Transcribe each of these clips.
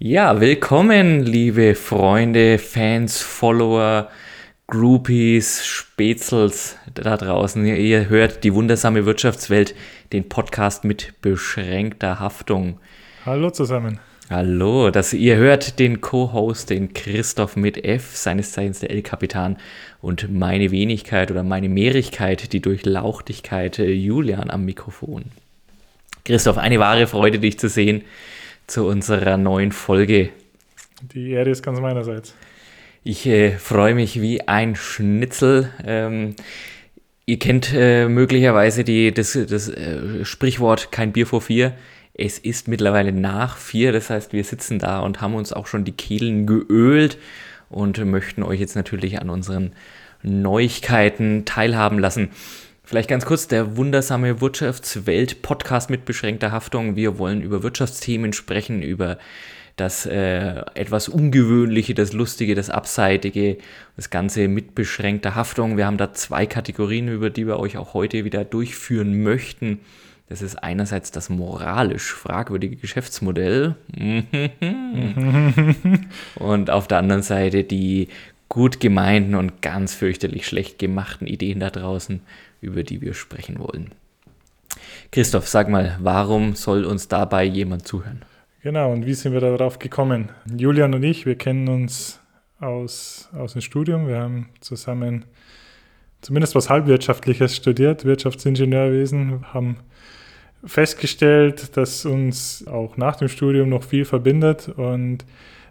Ja, willkommen, liebe Freunde, Fans, Follower, Groupies, Spätzels da draußen. Ihr hört die wundersame Wirtschaftswelt, den Podcast mit beschränkter Haftung. Hallo zusammen. Hallo, dass ihr hört den Co-Host, den Christoph mit F, seines Zeichens der L-Kapitan und meine Wenigkeit oder meine Mehrigkeit, die Durchlauchtigkeit äh, Julian am Mikrofon. Christoph, eine wahre Freude, dich zu sehen zu unserer neuen Folge. Die Ehre ist ganz meinerseits. Ich äh, freue mich wie ein Schnitzel. Ähm, ihr kennt äh, möglicherweise die, das, das äh, Sprichwort kein Bier vor vier. Es ist mittlerweile nach vier, das heißt, wir sitzen da und haben uns auch schon die Kehlen geölt und möchten euch jetzt natürlich an unseren Neuigkeiten teilhaben lassen. Vielleicht ganz kurz, der wundersame Wirtschaftswelt-Podcast mit beschränkter Haftung. Wir wollen über Wirtschaftsthemen sprechen, über das äh, etwas Ungewöhnliche, das Lustige, das Abseitige, das Ganze mit beschränkter Haftung. Wir haben da zwei Kategorien, über die wir euch auch heute wieder durchführen möchten. Das ist einerseits das moralisch fragwürdige Geschäftsmodell und auf der anderen Seite die gut gemeinten und ganz fürchterlich schlecht gemachten Ideen da draußen, über die wir sprechen wollen. Christoph, sag mal, warum soll uns dabei jemand zuhören? Genau, und wie sind wir darauf gekommen? Julian und ich, wir kennen uns aus, aus dem Studium. Wir haben zusammen zumindest was Halbwirtschaftliches studiert, Wirtschaftsingenieurwesen, haben festgestellt, dass uns auch nach dem Studium noch viel verbindet und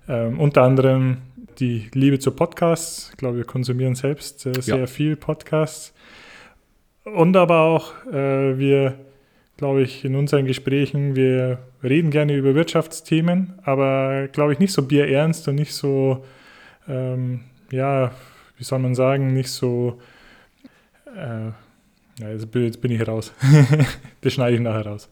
ähm, unter anderem die Liebe zu Podcasts. Ich glaube, wir konsumieren selbst äh, sehr ja. viel Podcasts. Und aber auch, äh, wir, glaube ich, in unseren Gesprächen, wir reden gerne über Wirtschaftsthemen, aber, glaube ich, nicht so bierernst und nicht so, ähm, ja, wie soll man sagen, nicht so, äh, ja, jetzt bin ich raus. das schneide ich nachher raus.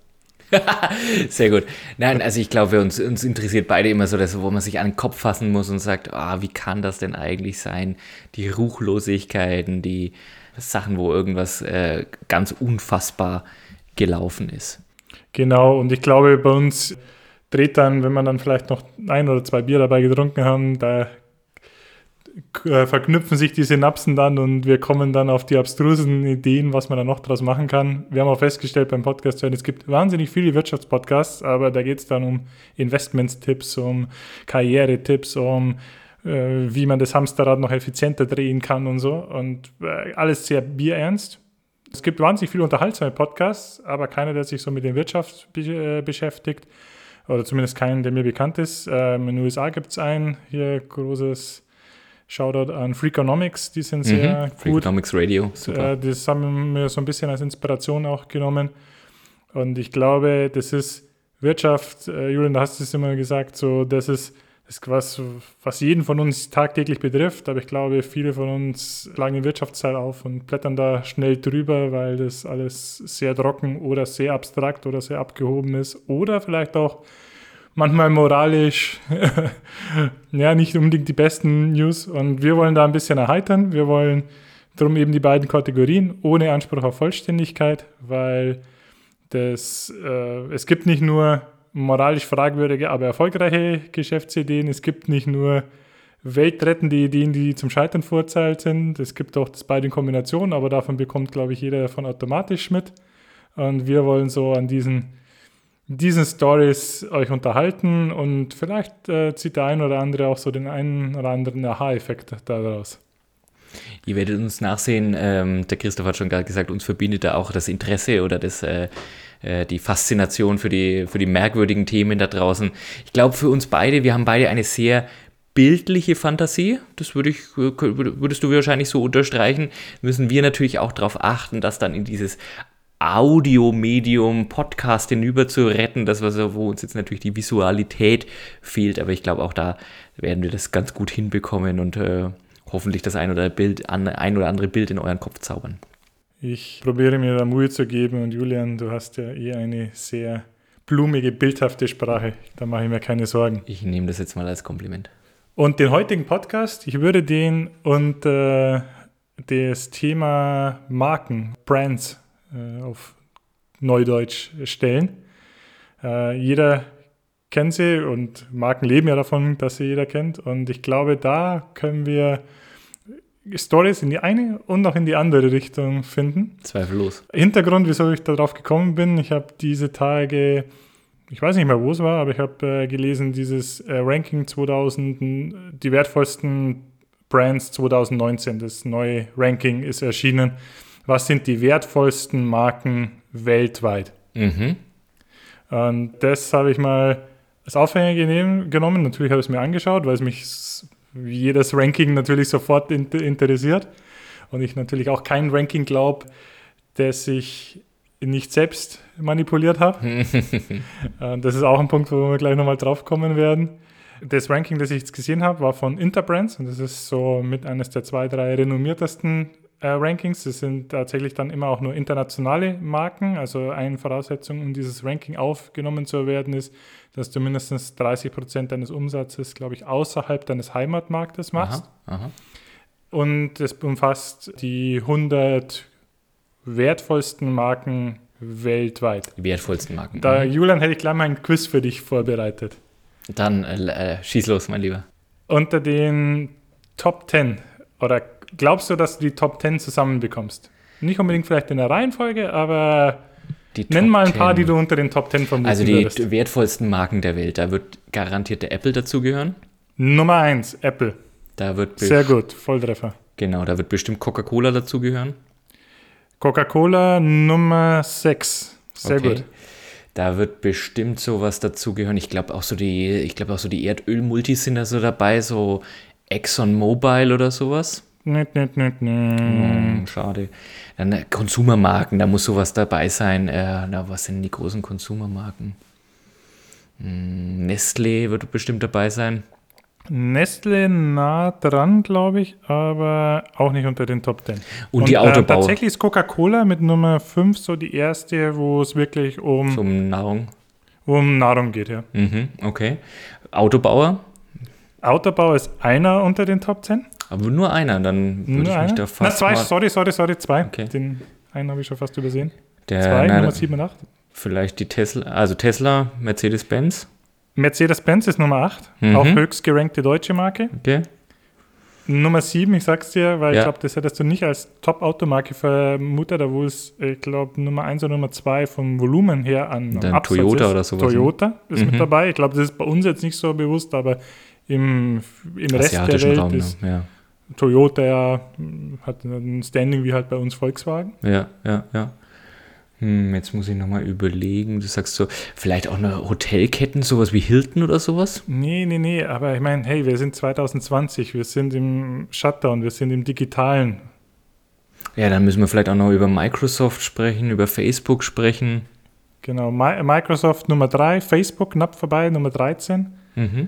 Sehr gut. Nein, also ich glaube, uns, uns interessiert beide immer so, dass, wo man sich an den Kopf fassen muss und sagt, ah, wie kann das denn eigentlich sein? Die Ruchlosigkeiten, die Sachen, wo irgendwas äh, ganz unfassbar gelaufen ist. Genau, und ich glaube, bei uns dreht dann, wenn man dann vielleicht noch ein oder zwei Bier dabei getrunken haben, da verknüpfen sich die Synapsen dann und wir kommen dann auf die abstrusen Ideen, was man da noch draus machen kann. Wir haben auch festgestellt beim Podcast hören, es gibt wahnsinnig viele Wirtschaftspodcasts, aber da geht es dann um Investmentstipps, um Karrieretipps, um äh, wie man das Hamsterrad noch effizienter drehen kann und so. Und äh, alles sehr bierernst. Es gibt wahnsinnig viele unterhaltsame Podcasts, aber keiner, der sich so mit der Wirtschaft be äh, beschäftigt. Oder zumindest keinen, der mir bekannt ist. Ähm, in den USA gibt es einen, hier großes Shoutout an Freakonomics, die sind sehr mhm, gut. Freakonomics Radio, super. Äh, das haben wir so ein bisschen als Inspiration auch genommen. Und ich glaube, das ist Wirtschaft, äh, Julian, du hast es immer gesagt, so, das ist, das ist was, was jeden von uns tagtäglich betrifft. Aber ich glaube, viele von uns schlagen den Wirtschaftsteil auf und blättern da schnell drüber, weil das alles sehr trocken oder sehr abstrakt oder sehr abgehoben ist. Oder vielleicht auch manchmal moralisch ja nicht unbedingt die besten News. Und wir wollen da ein bisschen erheitern. Wir wollen darum eben die beiden Kategorien ohne Anspruch auf Vollständigkeit, weil das, äh, es gibt nicht nur moralisch fragwürdige, aber erfolgreiche Geschäftsideen. Es gibt nicht nur weltrettende Ideen, die zum Scheitern verurteilt sind. Es gibt auch das beide in Kombination, aber davon bekommt, glaube ich, jeder davon automatisch mit. Und wir wollen so an diesen diesen Stories euch unterhalten und vielleicht äh, zieht der ein oder andere auch so den einen oder anderen Aha-Effekt daraus. Ihr werdet uns nachsehen, ähm, der Christoph hat schon gerade gesagt, uns verbindet da auch das Interesse oder das, äh, äh, die Faszination für die, für die merkwürdigen Themen da draußen. Ich glaube, für uns beide, wir haben beide eine sehr bildliche Fantasie, das würde ich, würdest du wahrscheinlich so unterstreichen, müssen wir natürlich auch darauf achten, dass dann in dieses Audiomedium, Podcast hinüber zu retten. Das war so, wo uns jetzt natürlich die Visualität fehlt, aber ich glaube auch da werden wir das ganz gut hinbekommen und äh, hoffentlich das ein oder, Bild, ein oder andere Bild in euren Kopf zaubern. Ich probiere mir da Mühe zu geben und Julian, du hast ja eh eine sehr blumige, bildhafte Sprache. Da mache ich mir keine Sorgen. Ich nehme das jetzt mal als Kompliment. Und den heutigen Podcast, ich würde den unter das Thema Marken, Brands äh, auf Neudeutsch stellen. Äh, jeder kennen sie und Marken leben ja davon, dass sie jeder kennt. Und ich glaube, da können wir Stories in die eine und auch in die andere Richtung finden. Zweifellos. Hintergrund, wieso ich darauf gekommen bin, ich habe diese Tage, ich weiß nicht mehr, wo es war, aber ich habe äh, gelesen, dieses äh, Ranking 2000, die wertvollsten Brands 2019, das neue Ranking ist erschienen. Was sind die wertvollsten Marken weltweit? Mhm. Und das habe ich mal als Aufhänger genehm, genommen. Natürlich habe ich es mir angeschaut, weil es mich wie jedes Ranking natürlich sofort in, interessiert. Und ich natürlich auch kein Ranking glaube, das ich nicht selbst manipuliert habe. das ist auch ein Punkt, wo wir gleich nochmal drauf kommen werden. Das Ranking, das ich jetzt gesehen habe, war von Interbrands und das ist so mit eines der zwei, drei renommiertesten äh, Rankings. Das sind tatsächlich dann immer auch nur internationale Marken. Also eine Voraussetzung, um dieses Ranking aufgenommen zu werden, ist, dass du mindestens 30 Prozent deines Umsatzes, glaube ich, außerhalb deines Heimatmarktes machst. Aha, aha. Und es umfasst die 100 wertvollsten Marken weltweit. Die wertvollsten Marken. Da, Mhm. Julian, hätte ich gleich mal ein Quiz für dich vorbereitet. Dann äh, äh, schieß los, mein Lieber. Unter den Top 10 oder glaubst du, dass du die Top 10 zusammenbekommst? Nicht unbedingt vielleicht in der Reihenfolge, aber Die nenn Top mal ein paar, 10. die du unter den Top 10 vermuten Also die würdest. wertvollsten Marken der Welt. Da wird garantiert der Apple dazugehören. Nummer 1, Apple. Da wird Sehr gut, Volltreffer. genau, da wird bestimmt Coca-Cola dazugehören. Coca-Cola Nummer 6. Sehr Okay. gut. Da wird bestimmt sowas dazugehören. Ich glaube auch so die, ich glaube auch so die Erdölmultis sind da so dabei, so Exxon Mobil oder sowas. Nett, nett, nett, nett. Hm, schade. Dann äh, Konsumermarken, da muss sowas dabei sein. Äh, na, was sind die großen Konsumermarken? Hm, Nestlé wird bestimmt dabei sein. Nestle nah dran, glaube ich, aber auch nicht unter den Top 10. Und die Äh, Autobauer. tatsächlich ist Coca-Cola mit Nummer 5 so die erste, wo es wirklich um, Zum Nahrung. um Nahrung geht. Ja. Mhm, okay. Autobauer, Autobau ist einer unter den Top 10. aber nur einer, dann würde ich mich da Na, fast zwei, mal, sorry, sorry, sorry, zwei. Okay. Den einen habe ich schon fast übersehen. der, Zwei, na, Nummer 7 und 8. vielleicht die Tesla, also Tesla, Mercedes-Benz, Mercedes-Benz ist Nummer 8, Mhm. auch höchst gerankte deutsche Marke. okay. Nummer 7, ich sag's dir, weil Ja. ich glaube, das hättest du nicht als Top-Automarke vermutet, obwohl es, ich glaube, Nummer 1 oder Nummer 2 vom Volumen her an Dann Absatz Toyota ist. oder sowas, ne? Toyota ist Mhm. mit dabei. Ich glaube, das ist bei uns jetzt nicht so bewusst, aber im, im Rest der Welt Raum, ist ne? ja. Toyota hat ein Standing wie halt bei uns Volkswagen. Ja, ja, ja. Hm, jetzt muss ich nochmal überlegen. Du sagst so, vielleicht auch eine Hotelketten, sowas wie Hilton oder sowas? Nee, nee, nee, aber ich meine, hey, wir sind 2020, wir sind im Shutdown, wir sind im Digitalen. Ja, dann müssen wir vielleicht auch noch über Microsoft sprechen, über Facebook sprechen. Genau, Mi Microsoft Nummer 3, Facebook knapp vorbei, Nummer 13. Mhm.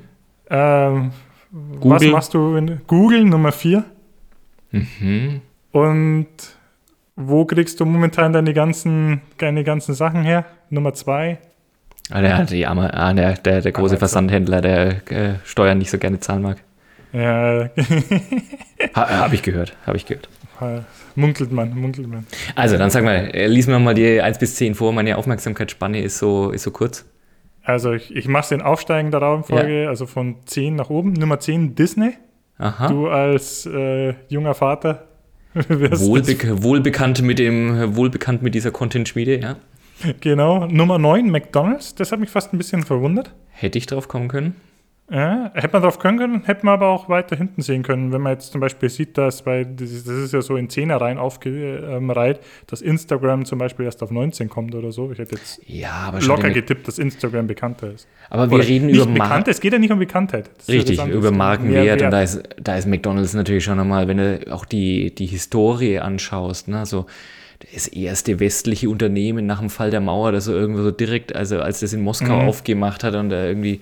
Ähm, was Google. machst du? In Google Nummer 4. Mhm. Und wo kriegst du momentan deine ganzen, deine ganzen Sachen her? Nummer 2. Ah, der, die ah, der, der, der große Amazon. Versandhändler, der äh, Steuern nicht so gerne zahlen mag. Ja, Ha, Habe ich gehört, habe ich gehört. munkelt man, munkelt man. Also, dann sag mal, äh, lies mir mal die 1 bis 10 vor. Meine Aufmerksamkeitsspanne ist so, ist so kurz. Also ich, ich mache es in aufsteigender Reihenfolge, also von 10 nach oben. Nummer 10 Disney. Aha. Du als äh, junger Vater wirst Wohlbe wohlbekannt mit dem, wohlbekannt mit dieser Content-Schmiede, ja. Genau. Nummer 9 McDonalds. Das hat mich fast ein bisschen verwundert. Hätte ich drauf kommen können. Ja, hätte man drauf können können, hätte man aber auch weiter hinten sehen können, wenn man jetzt zum Beispiel sieht, dass, weil das ist, das ist ja so in Zehnerreihen aufgereiht, dass Instagram zum Beispiel erst auf 19 kommt oder so. Ich hätte jetzt Ja, locker getippt, dass Instagram bekannter ist. Aber wir Oder reden nicht über bekannt, Marken. es geht ja nicht um Bekanntheit. Das ja Richtig, anderes. über Markenwert. Und da ist, da ist McDonalds natürlich schon nochmal, wenn du auch die, die Historie anschaust, ne, so das erste westliche Unternehmen nach dem Fall der Mauer, das so irgendwo so direkt, also als das in Moskau Mhm. aufgemacht hat und da irgendwie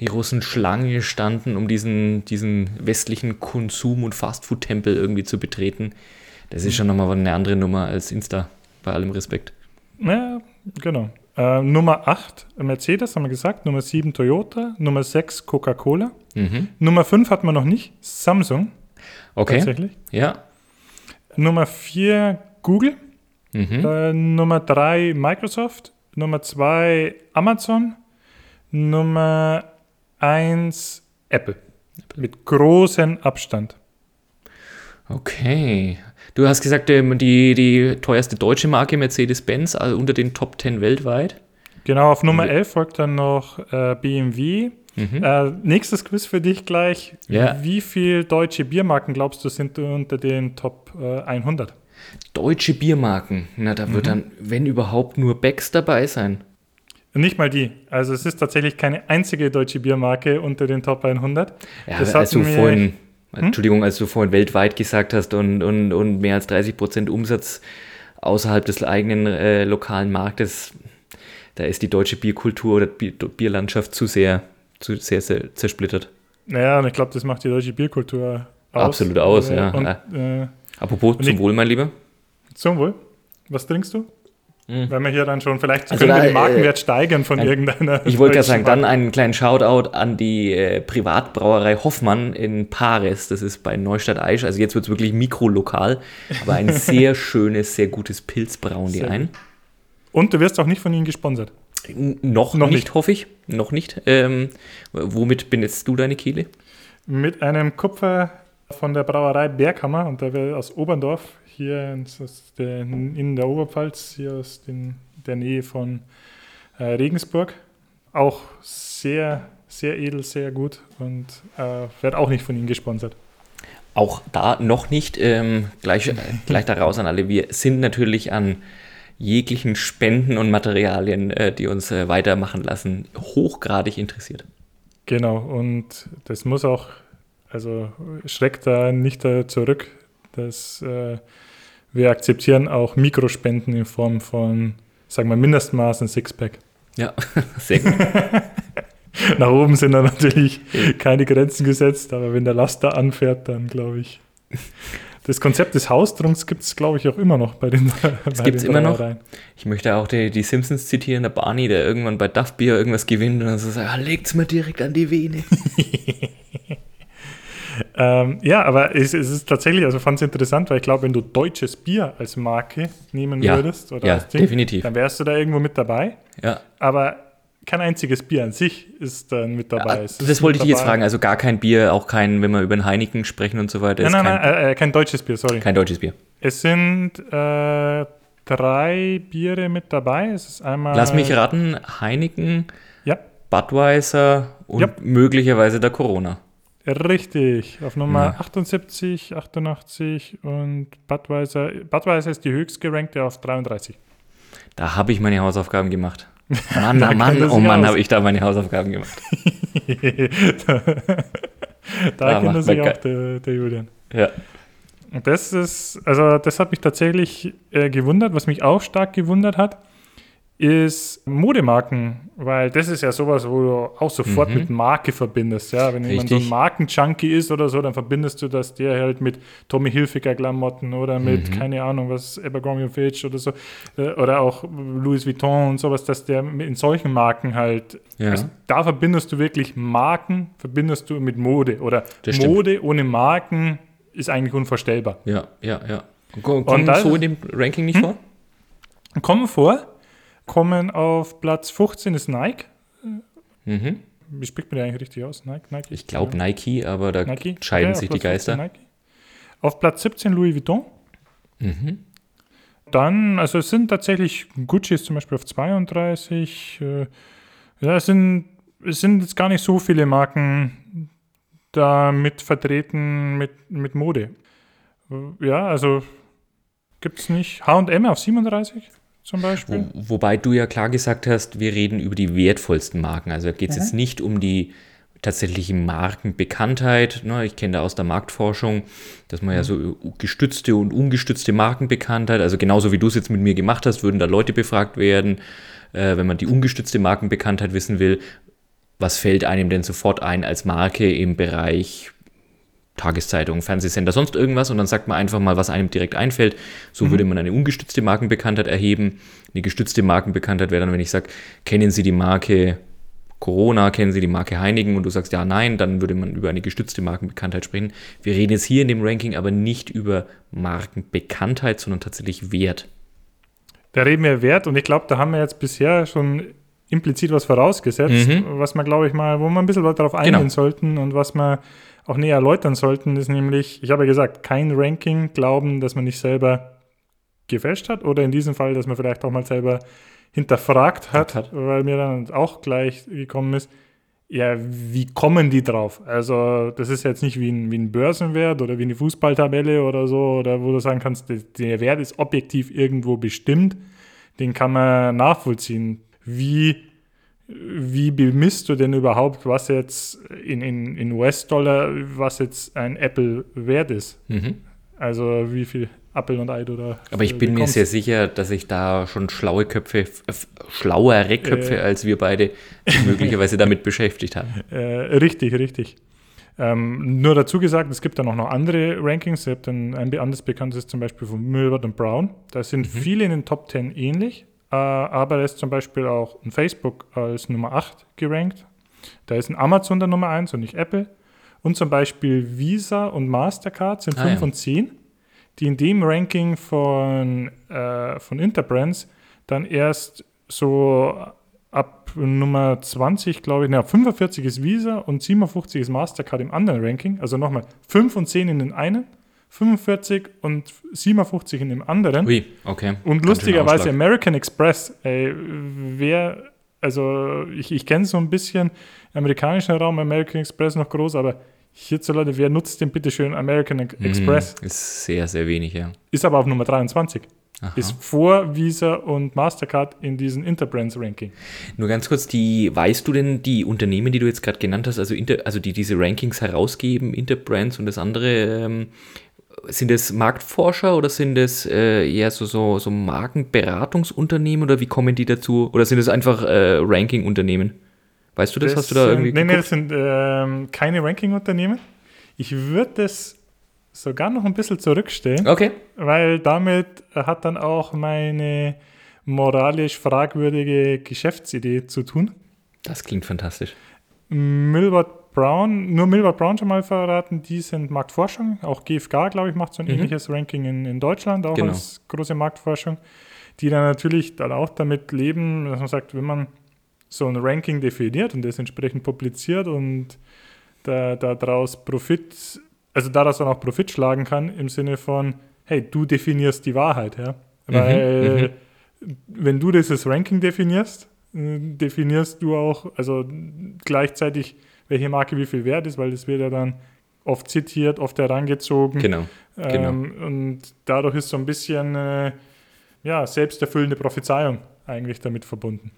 die Russen Schlange standen, um diesen, diesen westlichen Konsum- und Fastfood-Tempel irgendwie zu betreten. Das ist schon nochmal eine andere Nummer als Insta, bei allem Respekt. Ja, genau. Äh, Nummer 8 Mercedes, haben wir gesagt. Nummer 7 Toyota. Nummer 6 Coca-Cola. Mhm. Nummer 5 hat man noch nicht. Samsung, Okay, tatsächlich. ja. Nummer 4 Google. Mhm. Äh, Nummer 3 Microsoft. Nummer 2 Amazon. Nummer 1 Apple. Mit großem Abstand. Okay. Du hast gesagt, ähm, die, die teuerste deutsche Marke Mercedes-Benz, also unter den Top 10 weltweit. Genau, auf Nummer 11 folgt dann noch äh, BMW. Mhm. Äh, nächstes Quiz für dich gleich. Ja. Wie viele deutsche Biermarken glaubst du sind unter den Top äh, 100? Deutsche Biermarken. Na, da wird mhm. dann, wenn überhaupt, nur Becks dabei sein. Nicht mal die. Also es ist tatsächlich keine einzige deutsche Biermarke unter den Top 100. Ja, das als du vorhin, hm? Entschuldigung, als du vorhin weltweit gesagt hast und, und, und mehr als 30 Prozent Umsatz außerhalb des eigenen äh, lokalen Marktes, da ist die deutsche Bierkultur oder Bier, Bierlandschaft zu sehr, zu sehr, sehr zersplittert. Naja, und ich glaube, das macht die deutsche Bierkultur aus. Absolut aus, äh, ja. Und, äh, Apropos, zum Wohl, mein Lieber. Zum Wohl. Was trinkst du? Mhm. Wenn wir hier dann schon, vielleicht also können da, wir den Markenwert äh, steigern von ein, irgendeiner. Ich wollte gerade sagen, dann einen kleinen Shoutout an die äh, Privatbrauerei Hoffmann in Paris. Das ist bei Neustadt Aisch. Also jetzt wird es wirklich mikrolokal, aber ein sehr schönes, sehr gutes Pilz brauen die ein. Und du wirst auch nicht von ihnen gesponsert. Noch, noch nicht, nicht, hoffe ich. Noch nicht. Ähm, womit benutzt du deine Kehle? Mit einem Kupfer von der Brauerei Berghammer und der will aus Oberndorf hier in der Oberpfalz, hier aus den, der Nähe von äh, Regensburg. Auch sehr, sehr edel, sehr gut und äh, wird auch nicht von Ihnen gesponsert. Auch da noch nicht. Ähm, gleich, äh, gleich daraus an alle. Wir sind natürlich an jeglichen Spenden und Materialien, äh, die uns äh, weitermachen lassen, hochgradig interessiert. Genau, und das muss auch, also schreckt da nicht da zurück. Das äh, wir akzeptieren auch Mikrospenden in Form von, sagen wir, Mindestmaß ein Sixpack. Ja, sehr gut. Nach oben sind da natürlich keine Grenzen gesetzt, aber wenn der Laster anfährt, dann glaube ich. Das Konzept des Haustrunks gibt es, glaube ich, auch immer noch bei den Das gibt es immer noch. Ich möchte auch die, die, Simpsons zitieren, der Barney, der irgendwann bei Duff Beer irgendwas gewinnt und dann so sagt, ah, legt's mir direkt an die Vene. Ähm, ja, aber es, es, ist tatsächlich, also fand es interessant, weil ich glaube, wenn du deutsches Bier als Marke nehmen ja, würdest oder ja, Ding, definitiv. dann wärst du da irgendwo mit dabei. Ja. Aber kein einziges Bier an sich ist dann mit dabei. Ja, das wollte ich dich jetzt fragen. Also gar kein Bier, auch kein, wenn wir über ein Heineken sprechen und so weiter. Nein, nein, kein, nein, äh, kein deutsches Bier, sorry. Kein deutsches Bier. Es sind äh, drei Biere mit dabei. Es ist einmal. Lass mich raten: Heineken, ja. Budweiser und ja. möglicherweise der Corona. Richtig, auf Nummer ja. 78, 88 und Budweiser. Budweiser ist die höchst gerankte auf 33. Da habe ich meine Hausaufgaben gemacht. Mann, oh Mann, oh Mann, habe ich da meine Hausaufgaben gemacht. da da kennt er sich auch der, der, Julian. Ja. Das ist, also das hat mich tatsächlich äh, gewundert. Was mich auch stark gewundert hat, ist Modemarken, weil das ist ja sowas, wo du auch sofort mhm. mit Marke verbindest. Ja, wenn jemand so ein Markenjunkie ist oder so, dann verbindest du das der halt mit Tommy Hilfiger Klamotten oder mit, mhm. keine Ahnung, was, Abercrombie Fitch oder so, äh, oder auch Louis Vuitton und sowas, dass der in solchen Marken halt, ja. also da verbindest du wirklich Marken, verbindest du mit Mode oder Mode ohne Marken ist eigentlich unvorstellbar. Ja, ja, ja. Kommen so in dem Ranking nicht hm? vor? Kommen vor, kommen auf Platz 15 ist Nike. Mhm. Wie spricht man die eigentlich richtig aus? Nike? Nike? Ich glaube Nike, aber da Nike? scheiden okay, sich die Geister. Auf Platz 17 Louis Vuitton. Mhm. Dann, also es sind tatsächlich, Gucci ist zum Beispiel auf 32. Äh, ja, es sind, es sind jetzt gar nicht so viele Marken da mit vertreten mit, mit Mode. Ja, also gibt es nicht. HM auf 37? Zum Beispiel. Wo, wobei du ja klar gesagt hast, wir reden über die wertvollsten Marken. Also da geht es mhm. jetzt nicht um die tatsächliche Markenbekanntheit. Ne? Ich kenne da aus der Marktforschung, dass man mhm. ja so gestützte und ungestützte Markenbekanntheit, also genauso wie du es jetzt mit mir gemacht hast, würden da Leute befragt werden, äh, wenn man die ungestützte Markenbekanntheit wissen will. Was fällt einem denn sofort ein als Marke im Bereich Tageszeitung, Fernsehsender, sonst irgendwas und dann sagt man einfach mal, was einem direkt einfällt. So mhm. würde man eine ungestützte Markenbekanntheit erheben. Eine gestützte Markenbekanntheit wäre dann, wenn ich sage, kennen Sie die Marke Corona, kennen Sie die Marke Heinigen und du sagst ja, nein, dann würde man über eine gestützte Markenbekanntheit sprechen. Wir reden jetzt hier in dem Ranking aber nicht über Markenbekanntheit, sondern tatsächlich Wert. Da reden wir Wert und ich glaube, da haben wir jetzt bisher schon implizit was vorausgesetzt, Mhm. was man, glaube ich, mal, wo wir ein bisschen darauf eingehen Genau. sollten und was wir auch näher erläutern sollten, ist nämlich, ich habe ja gesagt, kein Ranking glauben, dass man nicht selber gefälscht hat oder in diesem Fall, dass man vielleicht auch mal selber hinterfragt hat, Hat. weil mir dann auch gleich gekommen ist, ja, wie kommen die drauf? Also, das ist jetzt nicht wie ein, wie ein Börsenwert oder wie eine Fußballtabelle oder so, oder wo du sagen kannst, der, der Wert ist objektiv irgendwo bestimmt, den kann man nachvollziehen. Wie, wie bemisst du denn überhaupt, was jetzt in, in, in US-Dollar, was jetzt ein Apple wert ist? Mhm. Also, wie viel Apple und Ei du da Aber ich bin mir sehr sicher, dass ich da schon schlaue Köpfe, schlauere Köpfe Äh. als wir beide möglicherweise damit beschäftigt haben. Äh, richtig, richtig. Ähm, nur dazu gesagt, es gibt dann auch noch andere Rankings. Ihr habt ein anderes bekanntes zum Beispiel von Milbert und Brown. Da sind viele in den Top 10 ähnlich, äh, aber da ist zum Beispiel auch ein Facebook als Nummer 8 gerankt. Da ist ein Amazon der Nummer 1 und nicht Apple. Und zum Beispiel Visa und Mastercard sind Ah, 5 ja. und 10, die in dem Ranking von, äh, von Interbrands dann erst so ab Nummer 20, glaube ich, na, 45 ist Visa und 57 ist Mastercard im anderen Ranking. Also nochmal 5 und 10 in den einen, 45 und 57 in dem anderen. Ui, okay. Und lustigerweise. American Express, ey, wer, also ich, ich kenne so ein bisschen amerikanischen Raum American Express noch groß, aber hierzulande, wer nutzt den bitteschön American Express? Mhm, ist sehr, sehr wenig, ja. Ist aber auf Nummer 23. Aha. Ist vor Visa und Mastercard in diesem Interbrands Ranking. Nur ganz kurz, die, weißt du denn die Unternehmen, die du jetzt gerade genannt hast, also, Inter, also die diese Rankings herausgeben, Interbrands und das andere, ähm, sind es Marktforscher oder sind es äh, eher so, so, so Markenberatungsunternehmen oder wie kommen die dazu? Oder sind es einfach äh, Ranking-Unternehmen? Weißt du das? Hast du da irgendwie nee, geguckt? das sind ähm, keine Ranking-Unternehmen. Ich würde das sogar noch ein bisschen zurückstellen. Okay. Weil damit hat dann auch meine moralisch fragwürdige Geschäftsidee zu tun. Das klingt fantastisch. Milward Brown, nur Milward Brown schon mal verraten, die sind Marktforschung. Auch GfK, glaube ich, macht so ein Mhm. ähnliches Ranking in, in Deutschland, auch Genau. als große Marktforschung, die dann natürlich dann auch damit leben, dass man sagt, wenn man so ein Ranking definiert und das entsprechend publiziert und da, daraus Profit, also daraus dann auch Profit schlagen kann im Sinne von, hey, du definierst die Wahrheit, ja. Weil wenn du dieses Ranking definierst, äh, definierst du auch, also gleichzeitig, welche Marke wie viel wert ist, weil das wird ja dann oft zitiert, oft herangezogen. Genau. genau. Ähm, und dadurch ist so ein bisschen äh, ja, selbsterfüllende Prophezeiung eigentlich damit verbunden.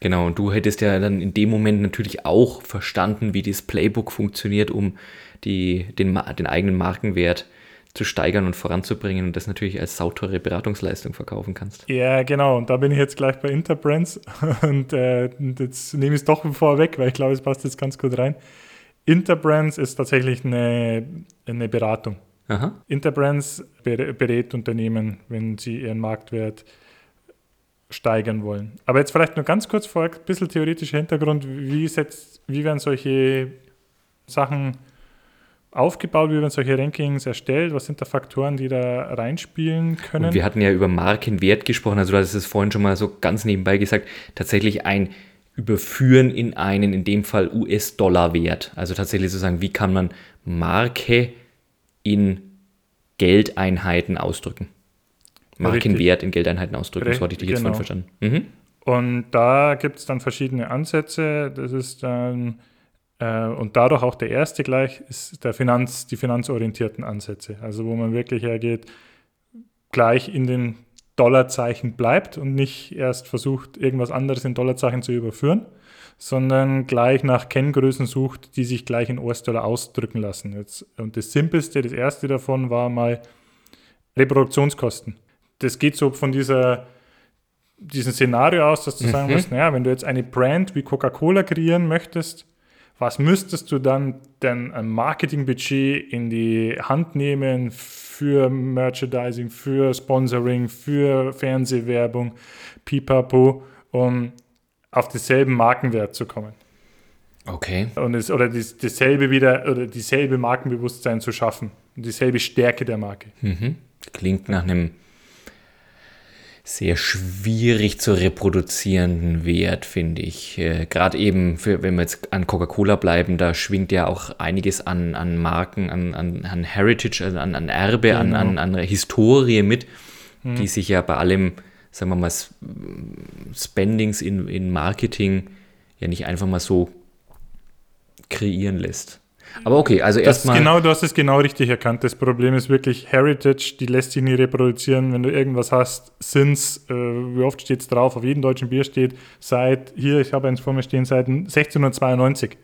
Genau, und du hättest ja dann in dem Moment natürlich auch verstanden, wie das Playbook funktioniert, um die, den, den eigenen Markenwert zu steigern und voranzubringen und das natürlich als sauteure Beratungsleistung verkaufen kannst. Ja, genau. Und da bin ich jetzt gleich bei Interbrands und äh, und jetzt nehme ich es doch vorweg, weil ich glaube, es passt jetzt ganz gut rein. Interbrands ist tatsächlich eine, eine Beratung. Aha. Interbrands ber- berät Unternehmen, wenn sie ihren Marktwert steigern wollen. Aber jetzt vielleicht nur ganz kurz vorher, ein bisschen theoretischer Hintergrund. Wie, setzt, wie werden solche Sachen aufgebaut? Wie werden solche Rankings erstellt? Was sind da Faktoren, die da reinspielen können? Und wir hatten ja über Markenwert gesprochen, also du hattest es vorhin schon mal so ganz nebenbei gesagt, tatsächlich ein Überführen in einen, in dem Fall US-Dollar-Wert. Also tatsächlich zu sagen, wie kann man Marke in Geldeinheiten ausdrücken? Markenwert in Geldeinheiten ausdrücken, so hatte ich dich jetzt Genau. vorhin verstanden. Mhm. Und da gibt es dann verschiedene Ansätze. Das ist dann, äh, und dadurch auch der erste gleich, ist der Finanz, die finanzorientierten Ansätze. Also wo man wirklich hergeht, gleich in den Dollarzeichen bleibt und nicht erst versucht, irgendwas anderes in Dollarzeichen zu überführen, sondern gleich nach Kenngrößen sucht, die sich gleich in US-Dollar ausdrücken lassen. Jetzt, und das simpelste, das erste davon war mal Reproduktionskosten. Das geht so von dieser diesem Szenario aus, dass du sagen Mhm. musst, naja, wenn du jetzt eine Brand wie Coca-Cola kreieren möchtest, was müsstest du dann denn ein Marketingbudget in die Hand nehmen für Merchandising, für Sponsoring, für Fernsehwerbung, pipapo, um auf denselben Markenwert zu kommen? Okay. Und es, oder dies, dasselbe wieder, oder dieselbe Markenbewusstsein zu schaffen und dieselbe Stärke der Marke. Mhm. Klingt nach einem sehr schwierig zu reproduzierenden Wert, finde ich. Äh, Gerade eben, für, wenn wir jetzt an Coca-Cola bleiben, da schwingt ja auch einiges an, an Marken, an, an, an Heritage, also an, an Erbe, genau. an, an, an Historie mit, mhm. die sich ja bei allem, sagen wir mal, Spendings in, in Marketing ja nicht einfach mal so kreieren lässt. Aber okay, also erstmal. Genau, du hast es genau richtig erkannt. Das Problem ist wirklich Heritage, die lässt sich nie reproduzieren. Wenn du irgendwas hast, since, äh, wie oft steht es drauf, auf jedem deutschen Bier steht, seit, hier, ich habe eins vor mir stehen, seit 1692.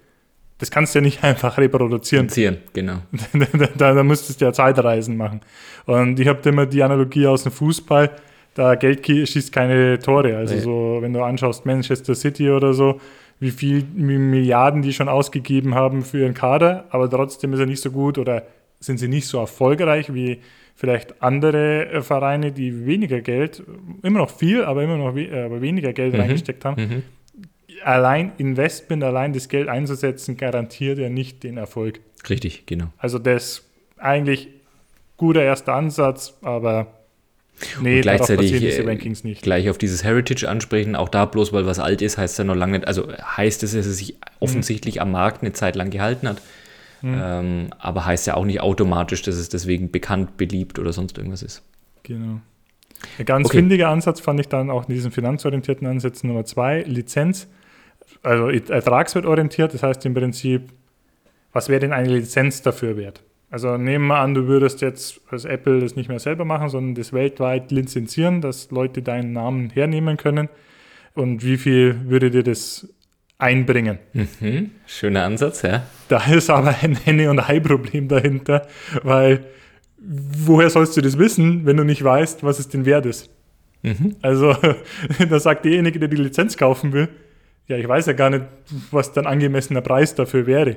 Das kannst du ja nicht einfach reproduzieren. genau. da, da müsstest du ja Zeitreisen machen. Und ich habe immer die Analogie aus dem Fußball, da Geld schießt keine Tore. Also nee. so, wenn du anschaust Manchester City oder so, wie viel Milliarden die schon ausgegeben haben für ihren Kader, aber trotzdem ist er nicht so gut oder sind sie nicht so erfolgreich wie vielleicht andere äh, Vereine, die weniger Geld, immer noch viel, aber immer noch we äh, aber weniger Geld mhm. reingesteckt haben. Mhm. Allein Investment, allein das Geld einzusetzen, garantiert ja nicht den Erfolg. Richtig, genau. Also das ist eigentlich guter erster Ansatz, aber Nee, und gleichzeitig nicht. gleich auf dieses Heritage ansprechen. Auch da bloß, weil was alt ist, heißt ja noch lange nicht, also heißt es, dass es sich offensichtlich mhm. am Markt eine Zeit lang gehalten hat. Mhm. Ähm, aber heißt ja auch nicht automatisch, dass es deswegen bekannt, beliebt oder sonst irgendwas ist. Genau. Ein ganz okay. findiger Ansatz fand ich dann auch in diesen finanzorientierten Ansätzen Nummer zwei, Lizenz, also ertragswertorientiert, das heißt im Prinzip, was wäre denn eine Lizenz dafür wert? Also nehmen wir an, du würdest jetzt als Apple das nicht mehr selber machen, sondern das weltweit lizenzieren, dass Leute deinen Namen hernehmen können. Und wie viel würde dir das einbringen? Mhm. Schöner Ansatz, ja. Da ist aber ein Henne- und Ei-Problem dahinter, weil woher sollst du das wissen, wenn du nicht weißt, was es denn wert ist? Mhm. Also da sagt derjenige, der die Lizenz kaufen will, ja, ich weiß ja gar nicht, was dein angemessener Preis dafür wäre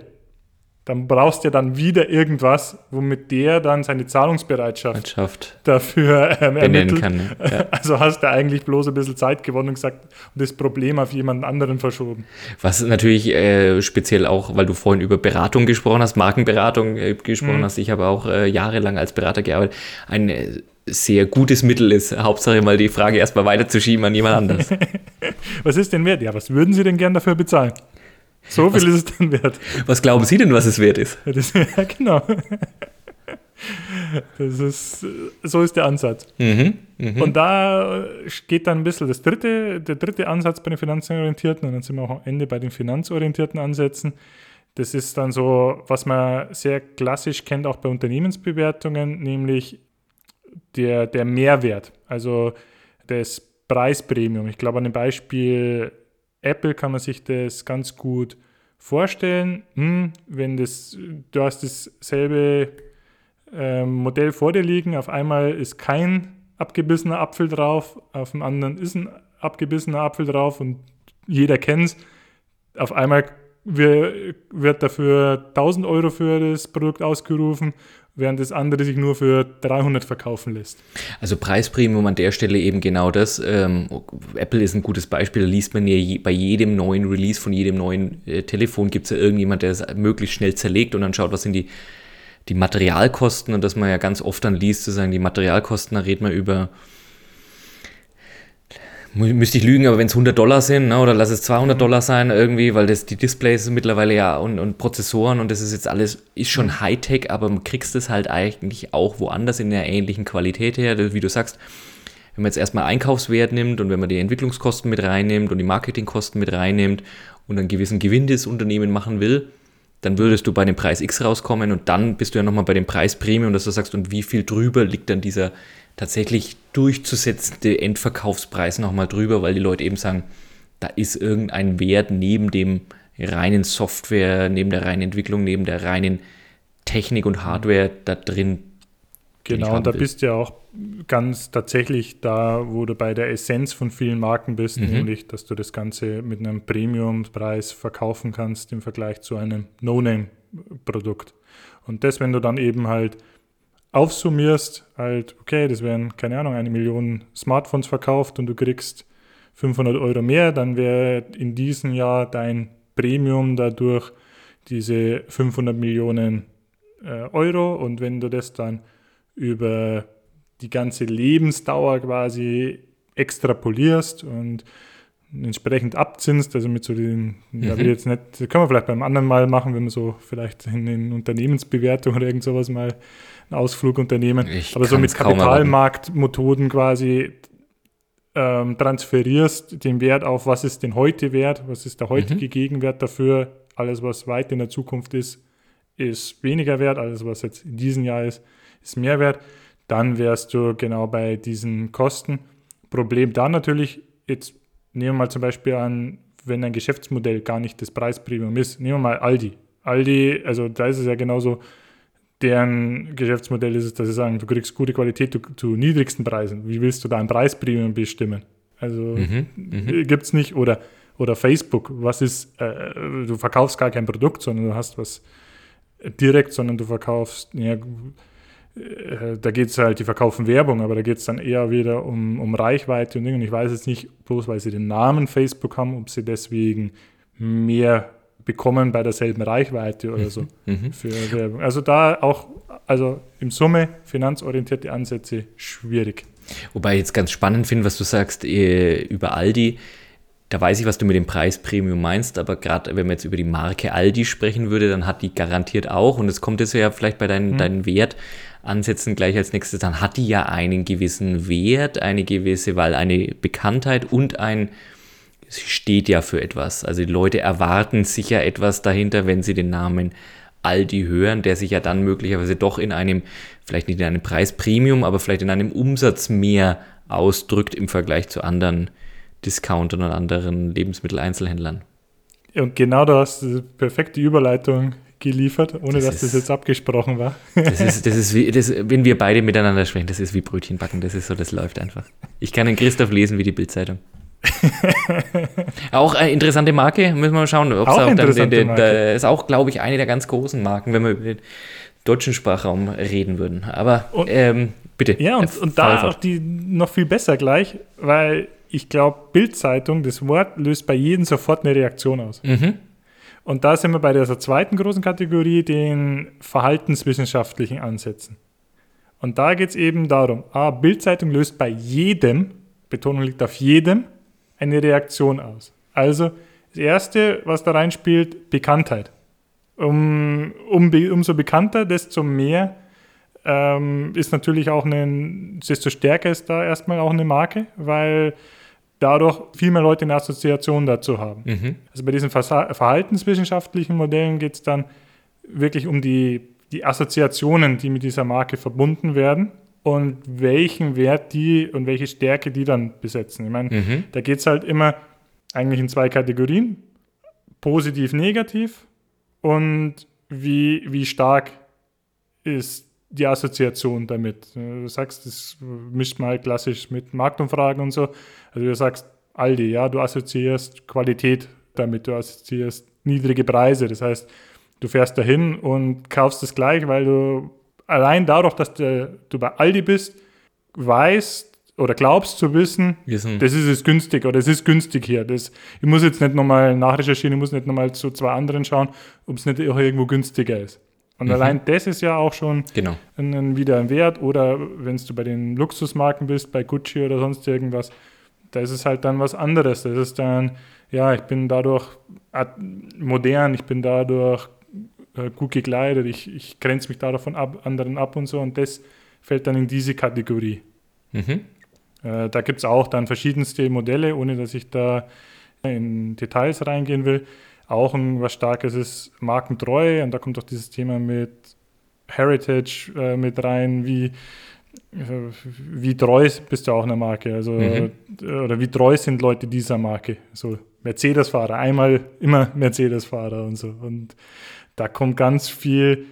dann brauchst du ja dann wieder irgendwas, womit der dann seine Zahlungsbereitschaft dafür ähm, ermittelt. Kann, ne? ja. Also hast du eigentlich bloß ein bisschen Zeit gewonnen und gesagt und das Problem auf jemanden anderen verschoben. Was natürlich äh, speziell auch, weil du vorhin über Beratung gesprochen hast, Markenberatung äh, gesprochen mhm. hast, ich habe auch äh, jahrelang als Berater gearbeitet, ein äh, sehr gutes Mittel ist, Hauptsache mal die Frage erstmal weiterzuschieben an jemand anders. was ist denn wert? Ja, was würden Sie denn gern dafür bezahlen? So viel was, ist es dann wert. Was glauben Sie denn, was es wert ist? Ja, das, ja genau. Das ist, so ist der Ansatz. Mhm, mh. Und da geht dann ein bisschen das dritte, der dritte Ansatz bei den Finanzorientierten und dann sind wir auch am Ende bei den finanzorientierten Ansätzen. Das ist dann so, was man sehr klassisch kennt, auch bei Unternehmensbewertungen, nämlich der, der Mehrwert, also das Preispremium. Ich glaube, an dem Beispiel Apple kann man sich das ganz gut vorstellen. Hm, wenn das, du hast dasselbe äh, Modell vor dir liegen, auf einmal ist kein abgebissener Apfel drauf, auf dem anderen ist ein abgebissener Apfel drauf und jeder kennt es. Auf einmal wird dafür 1000 Euro für das Produkt ausgerufen während das andere sich nur für 300 verkaufen lässt. Also Preispremium an der Stelle eben genau das. Ähm, Apple ist ein gutes Beispiel, da liest man ja je, bei jedem neuen Release von jedem neuen äh, Telefon gibt es ja irgendjemand, der es möglichst schnell zerlegt und dann schaut, was sind die, die Materialkosten und dass man ja ganz oft dann liest, sozusagen die Materialkosten, da redet man über müsste ich lügen, aber wenn es 100 Dollar sind, ne, oder lass es 200 Dollar sein irgendwie, weil das die Displays mittlerweile ja und, und Prozessoren und das ist jetzt alles, ist schon mhm. Hightech, aber man kriegst es halt eigentlich auch woanders in der ähnlichen Qualität her, wie du sagst. Wenn man jetzt erstmal Einkaufswert nimmt und wenn man die Entwicklungskosten mit reinnimmt und die Marketingkosten mit reinnimmt und einen gewissen Gewinn das Unternehmen machen will, dann würdest du bei dem Preis X rauskommen und dann bist du ja nochmal bei dem Preis Premium, dass du sagst, und wie viel drüber liegt dann dieser tatsächlich durchzusetzende Endverkaufspreis nochmal drüber, weil die Leute eben sagen, da ist irgendein Wert neben dem reinen Software, neben der reinen Entwicklung, neben der reinen Technik und Hardware da drin. Genau, und da will. bist du ja auch ganz tatsächlich da, wo du bei der Essenz von vielen Marken bist, mhm. nämlich, dass du das Ganze mit einem Premiumpreis verkaufen kannst im Vergleich zu einem No-Name-Produkt. Und das, wenn du dann eben halt aufsummierst, halt, okay, das wären, keine Ahnung, eine Million Smartphones verkauft und du kriegst 500 Euro mehr, dann wäre in diesem Jahr dein Premium dadurch diese 500 Millionen äh, Euro. Und wenn du das dann über die ganze Lebensdauer quasi extrapolierst und entsprechend abzinst, also mit so den, mhm. da will jetzt nicht, das können wir vielleicht beim anderen Mal machen, wenn wir so vielleicht in den Unternehmensbewertung oder irgend sowas mal einen Ausflug unternehmen, ich aber so mit Kapitalmarktmethoden quasi ähm, transferierst den Wert auf, was ist denn heute wert, was ist der heutige mhm. Gegenwert dafür, alles, was weit in der Zukunft ist, ist weniger wert, alles, was jetzt in diesem Jahr ist, ist mehr wert, dann wärst du genau bei diesen Kosten. Problem da natürlich, jetzt nehmen wir mal zum Beispiel an, wenn ein Geschäftsmodell gar nicht das Preispremium ist, nehmen wir mal Aldi. Aldi, also da ist es ja genauso, deren Geschäftsmodell ist es, dass sie sagen, du kriegst gute Qualität zu, zu niedrigsten Preisen. Wie willst du da ein Preispremium bestimmen? Also mhm, mhm. gibt es nicht. Oder, oder Facebook, was ist, äh, du verkaufst gar kein Produkt, sondern du hast was direkt, sondern du verkaufst, ja, äh, da geht es halt, die verkaufen Werbung, aber da geht es dann eher wieder um, um Reichweite und Dinge. Und ich weiß jetzt nicht, bloß weil sie den Namen Facebook haben, ob sie deswegen mehr bekommen bei derselben Reichweite oder so mhm. für Werbung. Also da auch, also im Summe finanzorientierte Ansätze schwierig. Wobei ich jetzt ganz spannend finde, was du sagst äh, über Aldi. Da weiß ich, was du mit dem Preispremium meinst, aber gerade wenn man jetzt über die Marke Aldi sprechen würde, dann hat die garantiert auch, und es kommt jetzt ja vielleicht bei deinen, mhm. deinen Wert ansetzen gleich als nächstes, dann hat die ja einen gewissen Wert, eine gewisse, weil eine Bekanntheit und ein, sie steht ja für etwas. Also die Leute erwarten sicher etwas dahinter, wenn sie den Namen Aldi hören, der sich ja dann möglicherweise doch in einem, vielleicht nicht in einem Preispremium, aber vielleicht in einem Umsatz mehr ausdrückt im Vergleich zu anderen Discountern und anderen Lebensmitteleinzelhändlern. Und genau da hast du perfekte Überleitung geliefert, ohne das dass ist, das jetzt abgesprochen war. Das ist, das ist wie, das, wenn wir beide miteinander sprechen, das ist wie Brötchen backen, das ist so, das läuft einfach. Ich kann den Christoph lesen wie die Bildzeitung. auch eine interessante Marke, müssen wir mal schauen. Ob's auch, auch dann, den, da ist auch, glaube ich, eine der ganz großen Marken, wenn wir über den deutschen Sprachraum reden würden. Aber und, ähm, bitte. Ja, und, und da auch die noch viel besser gleich, weil ich glaube, Bildzeitung, das Wort löst bei jedem sofort eine Reaktion aus. Mhm. Und da sind wir bei dieser zweiten großen Kategorie, den verhaltenswissenschaftlichen Ansätzen. Und da geht es eben darum, A, Bildzeitung löst bei jedem, Betonung liegt auf jedem, eine Reaktion aus. Also das Erste, was da reinspielt, Bekanntheit. Um, um, umso bekannter, desto mehr ähm, ist natürlich auch eine, desto stärker ist da erstmal auch eine Marke, weil dadurch viel mehr Leute eine Assoziation dazu haben. Mhm. Also bei diesen verhaltenswissenschaftlichen Modellen geht es dann wirklich um die, die Assoziationen, die mit dieser Marke verbunden werden und welchen Wert die und welche Stärke die dann besetzen. Ich meine, mhm. da geht es halt immer eigentlich in zwei Kategorien. Positiv, negativ und wie, wie stark ist die Assoziation damit. Du sagst, das mischt man halt klassisch mit Marktumfragen und so. Also du sagst Aldi, ja, du assoziierst Qualität damit, du assoziierst niedrige Preise. Das heißt, du fährst dahin und kaufst es gleich, weil du allein dadurch, dass du, du bei Aldi bist, weißt oder glaubst zu wissen, wissen, das ist es günstig oder es ist günstig hier. Das, ich muss jetzt nicht nochmal nachrecherchieren, ich muss nicht nochmal zu zwei anderen schauen, ob es nicht irgendwo günstiger ist. Und mhm. allein das ist ja auch schon genau. ein, wieder ein Wert. Oder wenn du bei den Luxusmarken bist, bei Gucci oder sonst irgendwas, da ist es halt dann was anderes. Das ist dann, ja, ich bin dadurch modern, ich bin dadurch äh, gut gekleidet, ich, ich grenze mich da von ab, anderen ab und so. Und das fällt dann in diese Kategorie. Mhm. Äh, da gibt es auch dann verschiedenste Modelle, ohne dass ich da in Details reingehen will auch ein, was Starkes ist, markentreu. Und da kommt auch dieses Thema mit Heritage äh, mit rein, wie, wie treu bist du auch einer Marke? Also, mhm. oder wie treu sind Leute dieser Marke? So Mercedes-Fahrer, einmal immer Mercedes-Fahrer und so. Und da kommt ganz viel,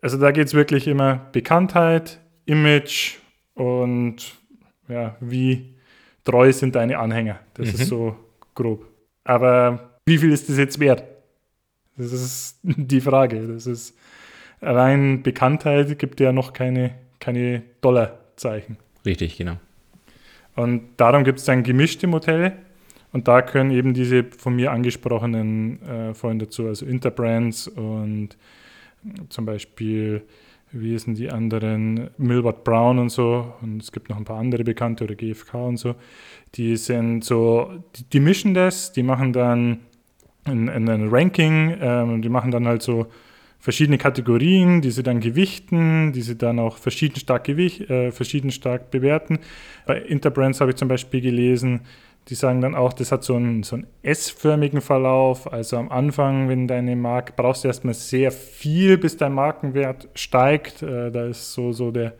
also da geht es wirklich immer Bekanntheit, Image und ja, wie treu sind deine Anhänger. Das mhm. ist so grob. Aber wie viel ist das jetzt wert? Das ist die Frage. Das ist rein Bekanntheit gibt ja noch keine, keine Dollarzeichen. Richtig, genau. Und darum gibt es dann gemischte Modelle und da können eben diese von mir angesprochenen äh, vorhin dazu, also Interbrands und zum Beispiel wie sind die anderen, Milward Brown und so, und es gibt noch ein paar andere Bekannte oder GFK und so, die sind so, die, die mischen das, die machen dann ein, ein Ranking, ähm, die machen dann halt so verschiedene Kategorien, die sie dann gewichten, die sie dann auch verschieden stark, gewicht, äh, verschieden stark bewerten. Bei Interbrands habe ich zum Beispiel gelesen, die sagen dann auch, das hat so einen, so einen S-förmigen Verlauf. Also am Anfang, wenn deine Marke, brauchst du erstmal sehr viel, bis dein Markenwert steigt. Äh, da ist so, so der,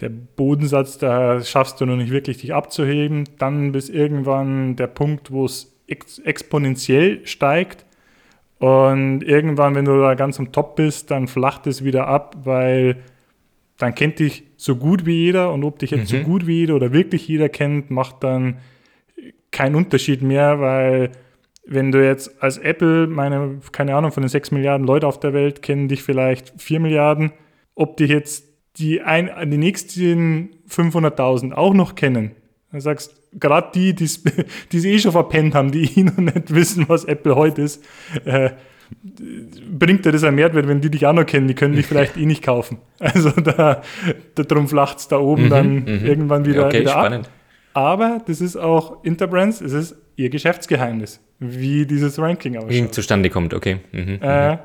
der Bodensatz, da schaffst du noch nicht wirklich, dich abzuheben. Dann bis irgendwann der Punkt, wo es ex exponentiell steigt. Und irgendwann, wenn du da ganz am Top bist, dann flacht es wieder ab, weil dann kennt dich so gut wie jeder. Und ob dich jetzt mhm. so gut wie jeder oder wirklich jeder kennt, macht dann keinen Unterschied mehr, weil wenn du jetzt als Apple, meine, keine Ahnung, von den 6 Milliarden Leute auf der Welt kennen dich vielleicht 4 Milliarden, ob dich jetzt die, ein, die nächsten 500.000 auch noch kennen. Du sagst, gerade die, die es eh schon verpennt haben, die eh noch nicht wissen, was Apple heute ist, äh, bringt dir das einen Mehrwert, wenn die dich auch noch kennen, die können dich vielleicht eh nicht kaufen. Also da, darum flacht es da oben mhm, dann mhm. irgendwann wieder, okay, wieder spannend. ab. Aber das ist auch Interbrands, es ist ihr Geschäftsgeheimnis, wie dieses Ranking ausschaut. Wie zustande kommt, okay. Mhm, äh, mhm.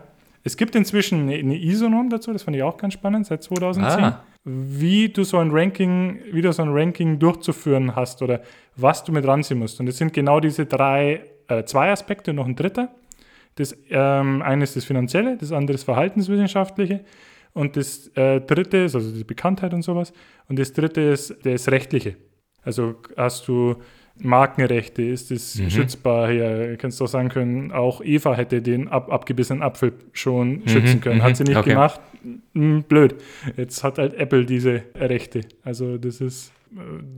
es gibt inzwischen eine, eine ISO-Norm dazu, das fand ich auch ganz spannend, seit 2010. Ah. Wie du so ein Ranking, wie du so ein Ranking durchzuführen hast oder was du mit ranziehen musst. Und das sind genau diese drei, äh, zwei Aspekte und noch ein dritter. Das ähm, eine ist das Finanzielle, das andere ist Verhaltenswissenschaftliche und das äh, dritte ist, also die Bekanntheit und sowas. Und das dritte ist das Rechtliche. Also hast du Markenrechte, ist es mhm. schützbar hier? Kannst du auch sagen können, auch Eva hätte den ab, abgebissenen Apfel schon mhm. schützen können. Hat sie nicht okay. gemacht. Hm, blöd. Jetzt hat halt Apple diese Rechte. Also das ist,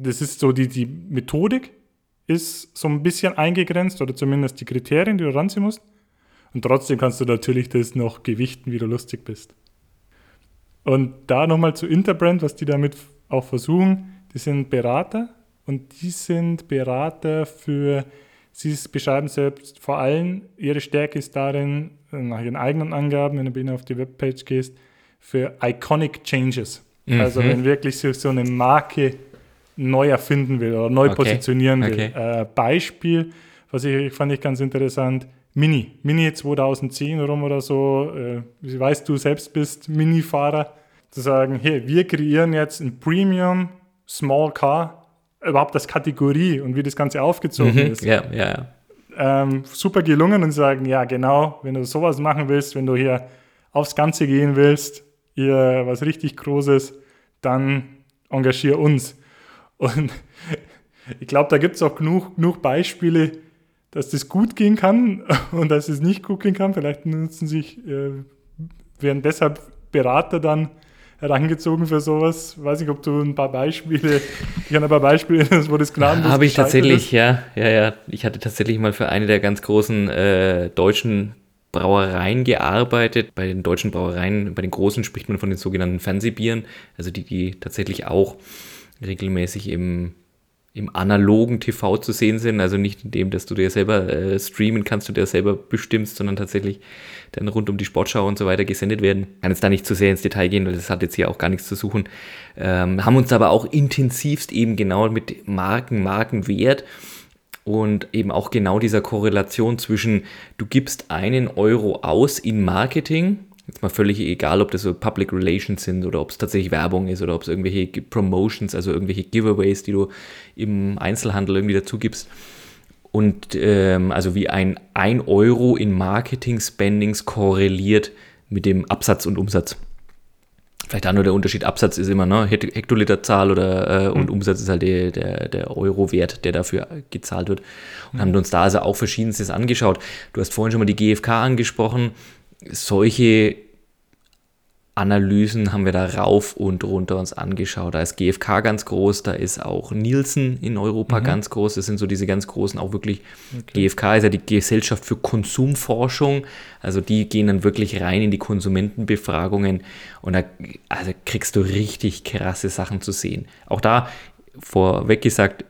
das ist so die, die Methodik ist so ein bisschen eingegrenzt oder zumindest die Kriterien, die du ranziehen musst. Und trotzdem kannst du natürlich das noch gewichten, wie du lustig bist. Und da nochmal zu Interbrand, was die damit auch versuchen die sind Berater und die sind Berater für, sie beschreiben selbst vor allem, ihre Stärke ist darin, nach ihren eigenen Angaben, wenn du bei ihnen auf die Webpage gehst, für Iconic Changes. Mhm. Also wenn wirklich so, so eine Marke neu erfinden will oder neu okay. positionieren will. Okay. Äh, Beispiel, was ich fand ich ganz interessant, Mini. Mini 2010 rum oder so. Äh, wie weißt du selbst bist Mini-Fahrer. Zu sagen, hey, wir kreieren jetzt ein Premium Small Car, überhaupt das Kategorie und wie das Ganze aufgezogen mhm, ist. Ja, ja, ja. Ähm, super gelungen und sagen, ja genau, wenn du sowas machen willst, wenn du hier aufs Ganze gehen willst, hier was richtig Großes, dann engagier uns. Und ich glaube, da gibt es auch genug, genug Beispiele, dass das gut gehen kann und dass es nicht gut gehen kann. Vielleicht nutzen sich, äh, werden deshalb Berater dann herangezogen für sowas. Weiß nicht, ob du ein paar Beispiele, ich habe ein paar Beispiele, wo das gnadenlos Habe ich tatsächlich, ist. ja, ja, ja. Ich hatte tatsächlich mal für eine der ganz großen äh, deutschen Brauereien gearbeitet. Bei den deutschen Brauereien, bei den großen spricht man von den sogenannten Fernsehbieren, also die, die tatsächlich auch regelmäßig im im analogen TV zu sehen sind, also nicht in dem, dass du dir selber äh, streamen kannst, du dir selber bestimmst, sondern tatsächlich dann rund um die Sportschau und so weiter gesendet werden. Ich kann jetzt da nicht zu sehr ins Detail gehen, weil das hat jetzt hier auch gar nichts zu suchen. Ähm, haben uns aber auch intensivst eben genau mit Marken, Markenwert und eben auch genau dieser Korrelation zwischen, du gibst einen Euro aus in Marketing, Jetzt mal völlig egal, ob das so Public Relations sind oder ob es tatsächlich Werbung ist oder ob es irgendwelche Promotions, also irgendwelche Giveaways, die du im Einzelhandel irgendwie dazu gibst. Und ähm, also wie ein 1 Euro in Marketing-Spendings korreliert mit dem Absatz und Umsatz. Vielleicht auch nur der Unterschied, Absatz ist immer ne, Hektoliterzahl oder, äh, und mhm. Umsatz ist halt der, der, der Euro-Wert, der dafür gezahlt wird. Und mhm. haben uns da also auch Verschiedenstes angeschaut. Du hast vorhin schon mal die GfK angesprochen solche Analysen haben wir da rauf und runter uns angeschaut. Da ist GfK ganz groß, da ist auch Nielsen in Europa mhm. ganz groß. Das sind so diese ganz großen, auch wirklich. Okay. GfK ist ja die Gesellschaft für Konsumforschung. Also die gehen dann wirklich rein in die Konsumentenbefragungen und da also kriegst du richtig krasse Sachen zu sehen. Auch da vorweg gesagt,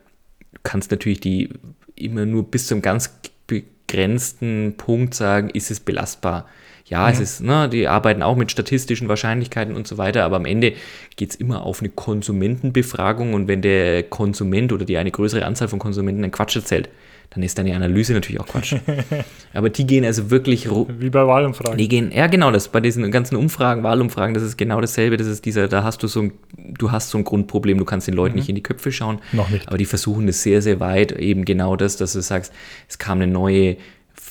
du kannst natürlich die immer nur bis zum ganz begrenzten Punkt sagen, ist es belastbar Ja, mhm. es ist, ne, die arbeiten auch mit statistischen Wahrscheinlichkeiten und so weiter, aber am Ende geht es immer auf eine Konsumentenbefragung und wenn der Konsument oder die eine größere Anzahl von Konsumenten einen Quatsch erzählt, dann ist deine Analyse natürlich auch Quatsch. Aber die gehen also wirklich. Wie bei Wahlumfragen. Die gehen, ja genau, das bei diesen ganzen Umfragen, Wahlumfragen, das ist genau dasselbe. Das ist dieser, da hast du so ein, du hast so ein Grundproblem, du kannst den Leuten mhm. nicht in die Köpfe schauen. Noch nicht. Aber die versuchen das sehr, sehr weit, eben genau das, dass du sagst, es kam eine neue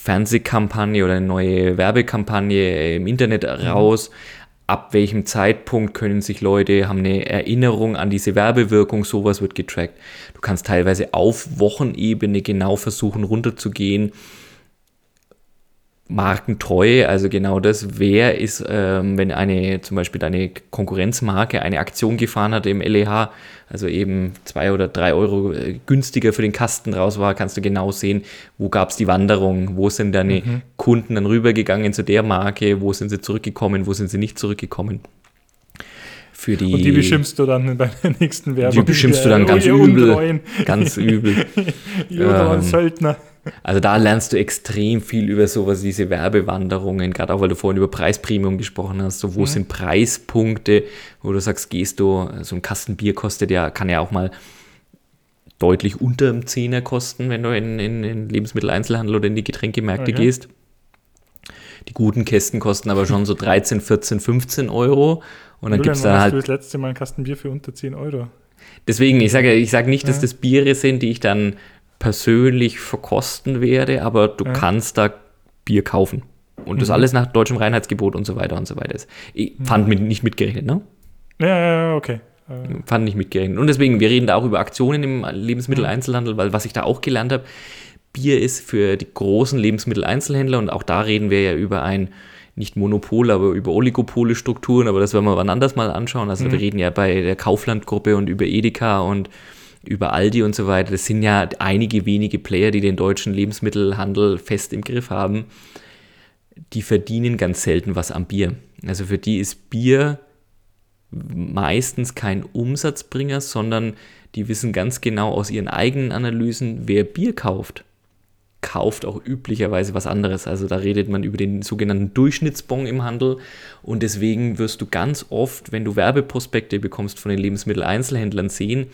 Fernsehkampagne oder eine neue Werbekampagne im Internet mhm. raus. Mhm ab welchem Zeitpunkt können sich Leute, haben eine Erinnerung an diese Werbewirkung, sowas wird getrackt. Du kannst teilweise auf Wochenebene genau versuchen runterzugehen Markentreue, also genau das, wer ist, ähm, wenn eine zum Beispiel deine Konkurrenzmarke eine Aktion gefahren hat im LEH, also eben zwei oder drei Euro äh, günstiger für den Kasten raus war, kannst du genau sehen, wo gab es die Wanderung, wo sind deine mhm. Kunden dann rübergegangen zu der Marke, wo sind sie zurückgekommen, wo sind sie nicht zurückgekommen. Für die, Und die beschimpfst du dann bei der nächsten Werbung. Die beschimpfst du dann ganz übel. Ganz übel. Jodler ähm, Söldner. Also da lernst du extrem viel über sowas, diese Werbewanderungen, gerade auch weil du vorhin über Preispremium gesprochen hast, so wo mhm. sind Preispunkte, wo du sagst, gehst du, so ein Kasten Bier kostet ja, kann ja auch mal deutlich unter dem Zehner kosten, wenn du in, in, in Lebensmitteleinzelhandel oder in die Getränkemärkte okay. gehst. Die guten Kästen kosten aber schon so 13, 14, 15 Euro. Und dann gibt es da halt. du das letzte Mal einen Kasten Bier für unter 10 Euro? Deswegen, ich sage ich sag nicht, dass das Biere sind, die ich dann persönlich verkosten werde, aber du ja. kannst da Bier kaufen. Und das mhm. alles nach deutschem Reinheitsgebot und so weiter und so weiter. Ich mhm. fand mit, nicht mitgerechnet, ne? Ja, ja, okay. Fand nicht mitgerechnet. Und deswegen, wir reden da auch über Aktionen im Lebensmitteleinzelhandel, weil was ich da auch gelernt habe, Bier ist für die großen Lebensmitteleinzelhändler und auch da reden wir ja über ein nicht Monopol, aber über oligopole Strukturen, aber das werden wir wann anders mal anschauen. Also mhm. wir reden ja bei der Kaufland-Gruppe und über Edeka und über Aldi und so weiter. Das sind ja einige wenige Player, die den deutschen Lebensmittelhandel fest im Griff haben. Die verdienen ganz selten was am Bier. Also für die ist Bier meistens kein Umsatzbringer, sondern die wissen ganz genau aus ihren eigenen Analysen, wer Bier kauft, kauft auch üblicherweise was anderes. Also da redet man über den sogenannten Durchschnittsbon im Handel und deswegen wirst du ganz oft, wenn du Werbeprospekte bekommst von den Lebensmitteleinzelhändlern sehen,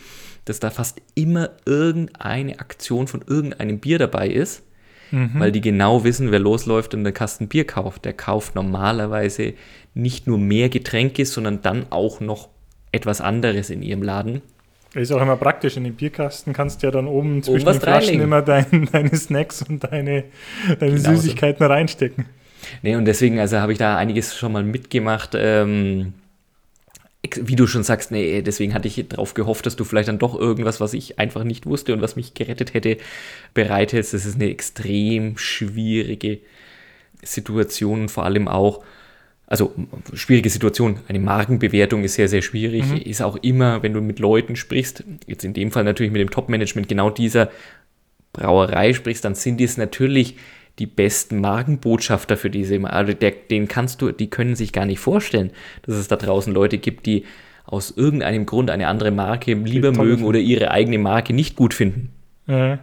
dass da fast immer irgendeine Aktion von irgendeinem Bier dabei ist, mhm. weil die genau wissen, wer losläuft und einen Kasten Bier kauft. Der kauft normalerweise nicht nur mehr Getränke, sondern dann auch noch etwas anderes in ihrem Laden. Ist auch immer praktisch. In den Bierkasten kannst du ja dann oben zwischen den Flaschen immer dein, deine Snacks und deine, deine genau Süßigkeiten so. reinstecken. Nee, und deswegen, also habe ich da einiges schon mal mitgemacht. Ähm, wie du schon sagst, nee, deswegen hatte ich darauf gehofft, dass du vielleicht dann doch irgendwas, was ich einfach nicht wusste und was mich gerettet hätte, bereithältst. Das ist eine extrem schwierige Situation, vor allem auch, also schwierige Situation. Eine Markenbewertung ist sehr, sehr schwierig. Mhm. Ist auch immer, wenn du mit Leuten sprichst, jetzt in dem Fall natürlich mit dem Top-Management genau dieser Brauerei sprichst, dann sind es natürlich die besten Markenbotschafter für diese, also der, den kannst du, die können sich gar nicht vorstellen, dass es da draußen Leute gibt, die aus irgendeinem Grund eine andere Marke lieber mögen oder ihre eigene Marke nicht gut finden. Ja.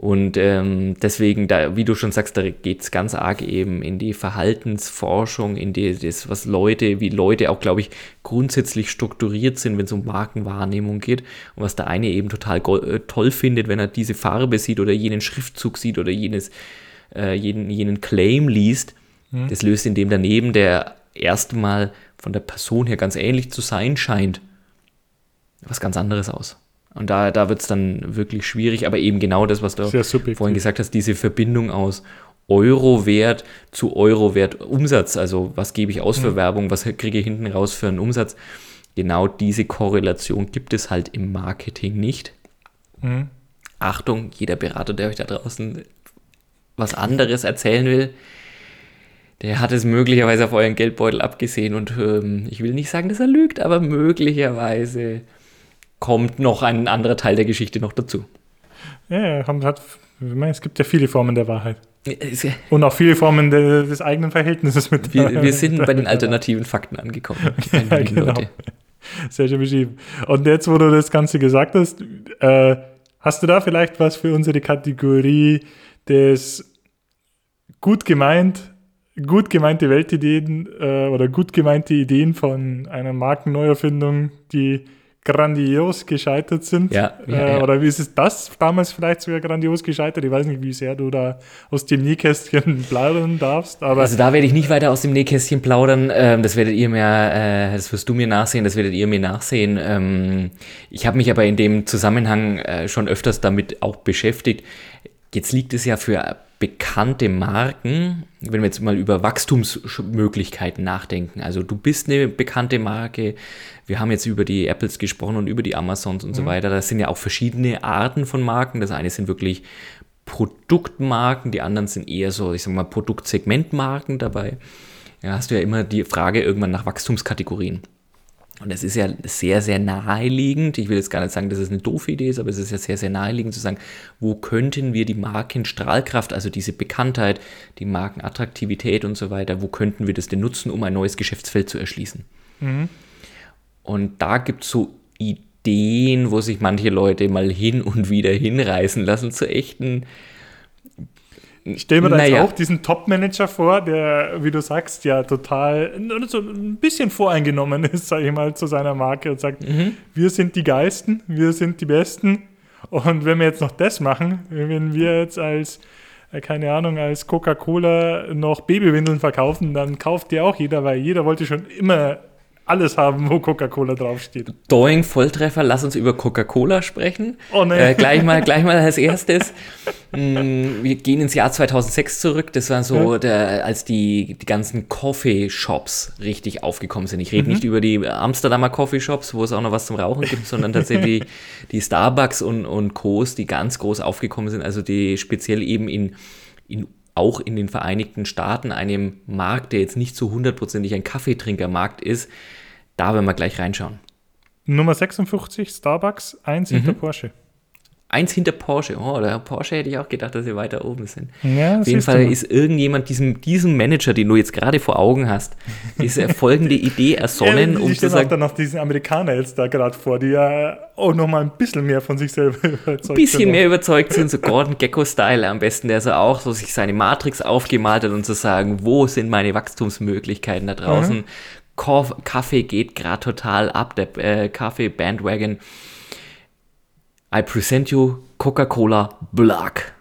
Und ähm, deswegen, da, wie du schon sagst, da geht es ganz arg eben in die Verhaltensforschung, in die, das, was Leute, wie Leute auch, glaube ich, grundsätzlich strukturiert sind, wenn es um Markenwahrnehmung geht. Und was der eine eben total äh, toll findet, wenn er diese Farbe sieht oder jenen Schriftzug sieht oder jenes äh, jeden, jenen Claim liest, mhm. das löst in dem daneben, der erstmal von der Person her ganz ähnlich zu sein scheint, was ganz anderes aus. Und da, da wird es dann wirklich schwierig, aber eben genau das, was du vorhin gesagt hast, diese Verbindung aus Euro-Wert zu Euro-Wert Umsatz, also was gebe ich aus für mhm. Werbung, was kriege ich hinten raus für einen Umsatz, genau diese Korrelation gibt es halt im Marketing nicht. Mhm. Achtung, jeder Berater, der euch da draußen was anderes erzählen will, der hat es möglicherweise auf euren Geldbeutel abgesehen und ähm, ich will nicht sagen, dass er lügt, aber möglicherweise kommt noch ein anderer Teil der Geschichte noch dazu. Ja, hat, es gibt ja viele Formen der Wahrheit. Und auch viele Formen de, des eigenen Verhältnisses mit Wir, wir sind bei den alternativen Fakten angekommen. ja, genau. Leute. Sehr schön beschrieben. Und jetzt, wo du das Ganze gesagt hast, äh, hast du da vielleicht was für unsere Kategorie des gut gemeint, gut gemeinte Weltideen äh, oder gut gemeinte Ideen von einer Markenneuerfindung, die grandios gescheitert sind. Ja, ja, äh, ja. Oder wie ist es das damals vielleicht sogar grandios gescheitert? Ich weiß nicht, wie sehr du da aus dem Nähkästchen plaudern darfst, aber Also da werde ich nicht weiter aus dem Nähkästchen plaudern. Ähm, das werdet ihr mir, äh, das wirst du mir nachsehen, das werdet ihr mir nachsehen. Ähm, ich habe mich aber in dem Zusammenhang äh, schon öfters damit auch beschäftigt. Jetzt liegt es ja für bekannte Marken, wenn wir jetzt mal über Wachstumsmöglichkeiten nachdenken. Also du bist eine bekannte Marke. Wir haben jetzt über die Apples gesprochen und über die Amazons und so weiter. Das sind ja auch verschiedene Arten von Marken. Das eine sind wirklich Produktmarken, die anderen sind eher so, ich sag mal, Produktsegmentmarken dabei. Ja, hast du ja immer die Frage irgendwann nach Wachstumskategorien. Und es ist ja sehr, sehr naheliegend. Ich will jetzt gar nicht sagen, dass es eine doofe Idee ist, aber es ist ja sehr, sehr naheliegend zu sagen, wo könnten wir die Markenstrahlkraft, also diese Bekanntheit, die Markenattraktivität und so weiter, wo könnten wir das denn nutzen, um ein neues Geschäftsfeld zu erschließen? Und da gibt es so Ideen, wo sich manche Leute mal hin und wieder hinreißen lassen zu echten Ich stelle mir da Naja. jetzt auch diesen Top-Manager vor, der, wie du sagst, ja total so ein bisschen voreingenommen ist, sage ich mal, zu seiner Marke und sagt, Mhm. wir sind die Geisten, wir sind die Besten. Und wenn wir jetzt noch das machen, wenn wir jetzt als, äh, keine Ahnung, als Coca-Cola noch Babywindeln verkaufen, dann kauft die auch jeder, weil jeder wollte schon immer alles haben, wo Coca-Cola draufsteht. Doing Volltreffer, lass uns über Coca-Cola sprechen. Oh nee. Äh, gleich, mal, gleich mal als erstes. Mm, Wir gehen ins Jahr 2006 zurück. Das war so, Ja. der, als die, die ganzen Coffee-Shops richtig aufgekommen sind. Ich rede Mhm. nicht über die Amsterdamer Coffee-Shops, wo es auch noch was zum Rauchen gibt, sondern tatsächlich die Starbucks und, und Co's, die ganz groß aufgekommen sind. Also die speziell eben in, in auch in den Vereinigten Staaten, einem Markt, der jetzt nicht so hundertprozentig ein Kaffeetrinkermarkt ist, da werden wir gleich reinschauen. Nummer 56, Starbucks, eins Mhm. hinter Porsche. Eins hinter Porsche. Oh, der Porsche hätte ich auch gedacht, dass sie weiter oben sind. Ja, Auf jeden Fall ist irgendjemand, diesem, diesem Manager, den du jetzt gerade vor Augen hast, diese folgende Idee ersonnen, ja, um zu sagen, dann noch diesen Amerikaner jetzt da gerade vor, die ja auch noch mal ein bisschen mehr von sich selber überzeugt ein bisschen sind. mehr überzeugt sind, so Gordon Gecko-Style am besten, der so auch so sich seine Matrix aufgemalt hat und zu sagen, wo sind meine Wachstumsmöglichkeiten da draußen. Mhm. Kaffee geht gerade total ab, der äh, Kaffee-Bandwagon. I present you Coca-Cola Black.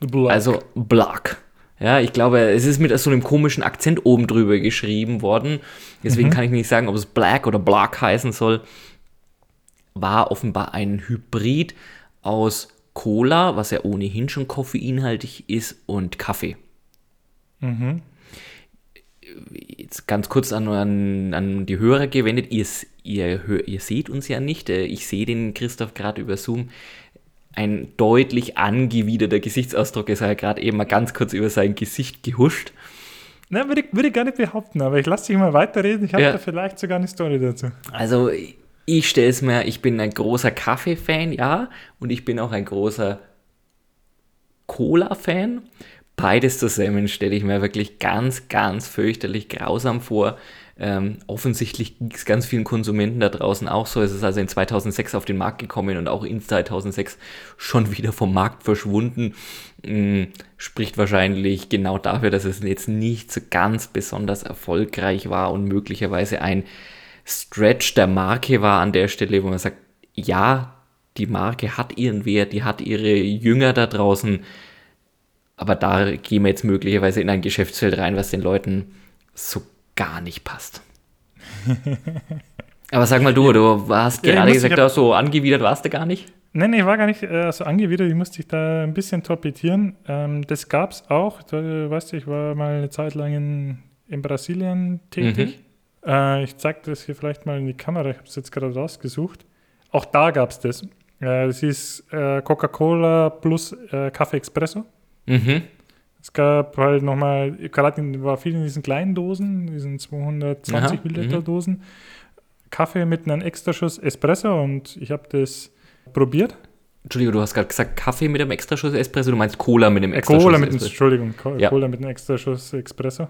Black. Also Black. Ja, ich glaube, es ist mit so einem komischen Akzent oben drüber geschrieben worden. Deswegen kann ich nicht sagen, ob es Black oder Black heißen soll. War offenbar ein Hybrid aus Cola, was ja ohnehin schon koffeinhaltig ist, und Kaffee. Jetzt ganz kurz an, an, an die Hörer gewendet. Ihr, ihr, ihr seht uns ja nicht. Äh, Ich sehe den Christoph gerade über Zoom. Ein deutlich angewiderter Gesichtsausdruck ist er gerade eben mal ganz kurz über sein Gesicht gehuscht. Na, würde ich, würde ich gar nicht behaupten, aber ich lasse dich mal weiterreden. Ich habe Ja. da vielleicht sogar eine Story dazu. Also ich stelle es mir, ich bin ein großer Kaffee-Fan, ja, und ich bin auch ein großer Cola-Fan. Beides zusammen stelle ich mir wirklich ganz, ganz fürchterlich grausam vor. Ähm, offensichtlich ging es ganz vielen Konsumenten da draußen auch so. Es ist also in 2006 auf den Markt gekommen und auch in 2006 schon wieder vom Markt verschwunden. Mm, spricht wahrscheinlich genau dafür, dass es jetzt nicht so ganz besonders erfolgreich war und möglicherweise ein Stretch der Marke war an der Stelle, wo man sagt, ja, die Marke hat ihren Wert, die hat ihre Jünger da draußen, aber da gehen wir jetzt möglicherweise in ein Geschäftsfeld rein, was den Leuten so gar nicht passt. aber sag mal du, du hast Ja, gerade gesagt, da so angewidert warst du gar nicht. Nein, nee, ich war gar nicht äh, so angewidert, ich musste dich da ein bisschen torpedieren. Ähm, das gab es auch. Du weißt, ich war mal eine Zeit lang in, in Brasilien tätig. Äh, ich zeige das hier vielleicht mal in die Kamera, ich habe es jetzt gerade rausgesucht. Auch da gab es das. Äh, das ist äh, Coca-Cola plus äh, Kaffee Espresso. Mhm. Es gab halt nochmal, gerade in- war viel in diesen kleinen Dosen, diesen 220 Aha, Milliliter mhm. Dosen. Kaffee mit einem Extraschuss Espresso und ich habe das probiert. Entschuldigung, du hast gerade gesagt Kaffee mit einem Extraschuss Espresso, du meinst Cola mit einem Extraschuss Cola mit einem, Espresso. Entschuldigung, Ja. Cola mit einem Extraschuss Espresso.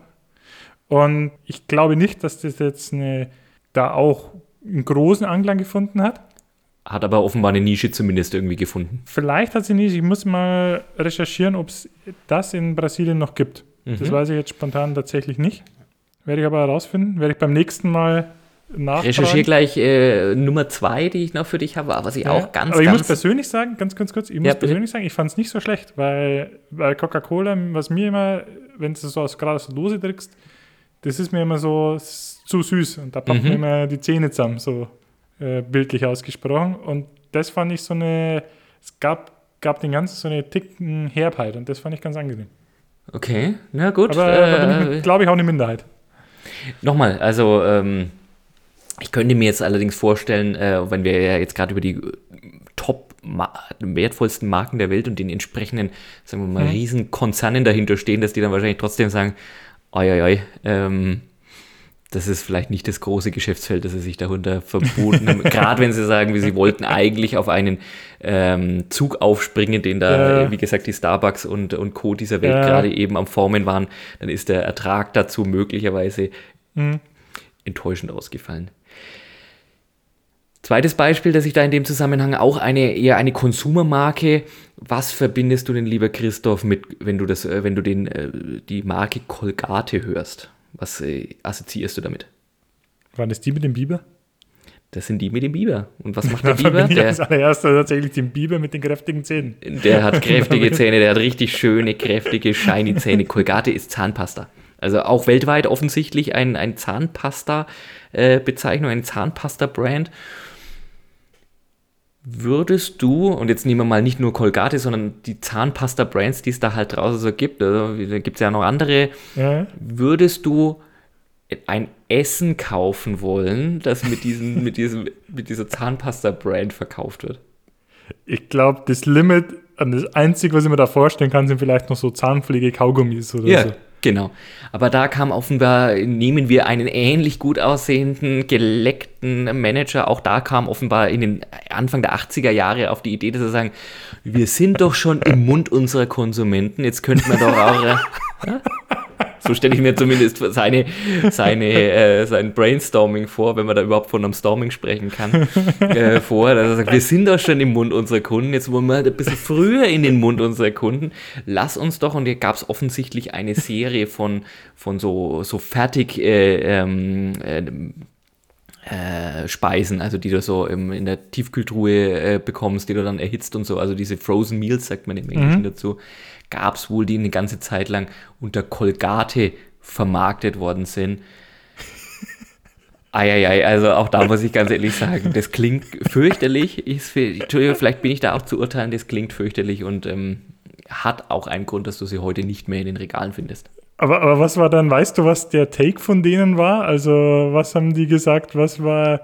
Und ich glaube nicht, dass das jetzt eine, da auch einen großen Anklang gefunden hat. Hat aber offenbar eine Nische zumindest irgendwie gefunden. Vielleicht hat sie nicht, ich muss mal recherchieren, ob es das in Brasilien noch gibt. Das weiß ich jetzt spontan tatsächlich nicht. Werde ich aber herausfinden. Werde ich beim nächsten Mal nachfragen. Recherchiere gleich äh, Nummer zwei, die ich noch für dich habe, was ich Ja, auch ganz, aber ich muss ganz. persönlich sagen, ganz, ganz kurz, ich muss Ja, bitte. persönlich sagen, ich fand es nicht so schlecht, weil bei Coca-Cola, was mir immer, wenn du es so aus, gerade aus der Dose trinkst, das ist mir immer so zu süß und da pappen Mhm. mir immer die Zähne zusammen, so äh, bildlich ausgesprochen. Und das fand ich so eine, es gab, gab den ganzen so eine Ticken Herbheit und das fand ich ganz angenehm. Okay, na gut. Aber äh, glaube ich, auch eine Minderheit. Nochmal, also ähm, ich könnte mir jetzt allerdings vorstellen, äh, wenn wir ja jetzt gerade über die äh, top wertvollsten Marken der Welt und den entsprechenden, sagen wir mal, Mhm. riesen Konzernen dahinter stehen, dass die dann wahrscheinlich trotzdem sagen, oi, oi, oi, ähm, das ist vielleicht nicht das große Geschäftsfeld, das sie sich darunter verboten haben. Gerade wenn sie sagen, wie sie wollten eigentlich auf einen ähm, Zug aufspringen, den da, Ja. wie gesagt, die Starbucks und, und Co. dieser Welt Ja. gerade eben am Formen waren, dann ist der Ertrag dazu möglicherweise Mhm. enttäuschend ausgefallen. Zweites Beispiel, das ich da in dem Zusammenhang auch eine eher eine Konsumermarke. Was verbindest du denn, lieber Christoph, mit, wenn du das, äh, wenn du den, äh, die Marke Colgate hörst? Was äh, assoziierst du damit? Waren das die mit dem Biber? Das sind die mit dem Biber. Und was macht der Biber? ich als Der, allererster tatsächlich den Biber mit den kräftigen Zähnen. der hat kräftige Zähne, der hat richtig schöne, kräftige, shiny Zähne. Colgate ist Zahnpasta. Also auch weltweit offensichtlich ein, ein Zahnpasta-Bezeichnung, ein Zahnpasta-Brand. Würdest du, und jetzt nehmen wir mal nicht nur Colgate, sondern die Zahnpasta-Brands, die es da halt draußen so gibt, also da gibt es ja noch andere, Ja. würdest du ein Essen kaufen wollen, das mit, diesen, mit, diesem, mit dieser Zahnpasta-Brand verkauft wird? Ich glaube, das Limit an das Einzige, was ich mir da vorstellen kann, sind vielleicht noch so Zahnpflege-Kaugummis oder Ja, so. Genau. Aber da kam offenbar, nehmen wir einen ähnlich gut aussehenden, geleckten Manager, auch da kam offenbar in den Anfang der 80er Jahre auf die Idee, dass er sagen, wir sind doch schon im Mund unserer Konsumenten, jetzt könnten wir doch auch... äh, ja? So stelle ich mir zumindest seine, seine, äh, sein Brainstorming vor, wenn man da überhaupt von einem Storming sprechen kann, äh, vor, dass er sagt, wir sind doch schon im Mund unserer Kunden, jetzt wollen wir halt ein bisschen früher in den Mund unserer Kunden. Lass uns doch, und hier gab es offensichtlich eine Serie von, von so, so fertig äh, ähm, äh, Speisen, also die du so im, in der Tiefkühltruhe äh, bekommst, die du dann erhitzt und so, also diese Frozen Meals, sagt man im Englischen dazu, gab es wohl, die eine ganze Zeit lang unter Colgate vermarktet worden sind. Eieiei, also auch da muss ich ganz ehrlich sagen, das klingt fürchterlich. Für, Entschuldigung, vielleicht bin ich da auch zu urteilen, das klingt fürchterlich und ähm, hat auch einen Grund, dass du sie heute nicht mehr in den Regalen findest. Aber, aber was war dann, weißt du, was der Take von denen war? Also, was haben die gesagt? Was war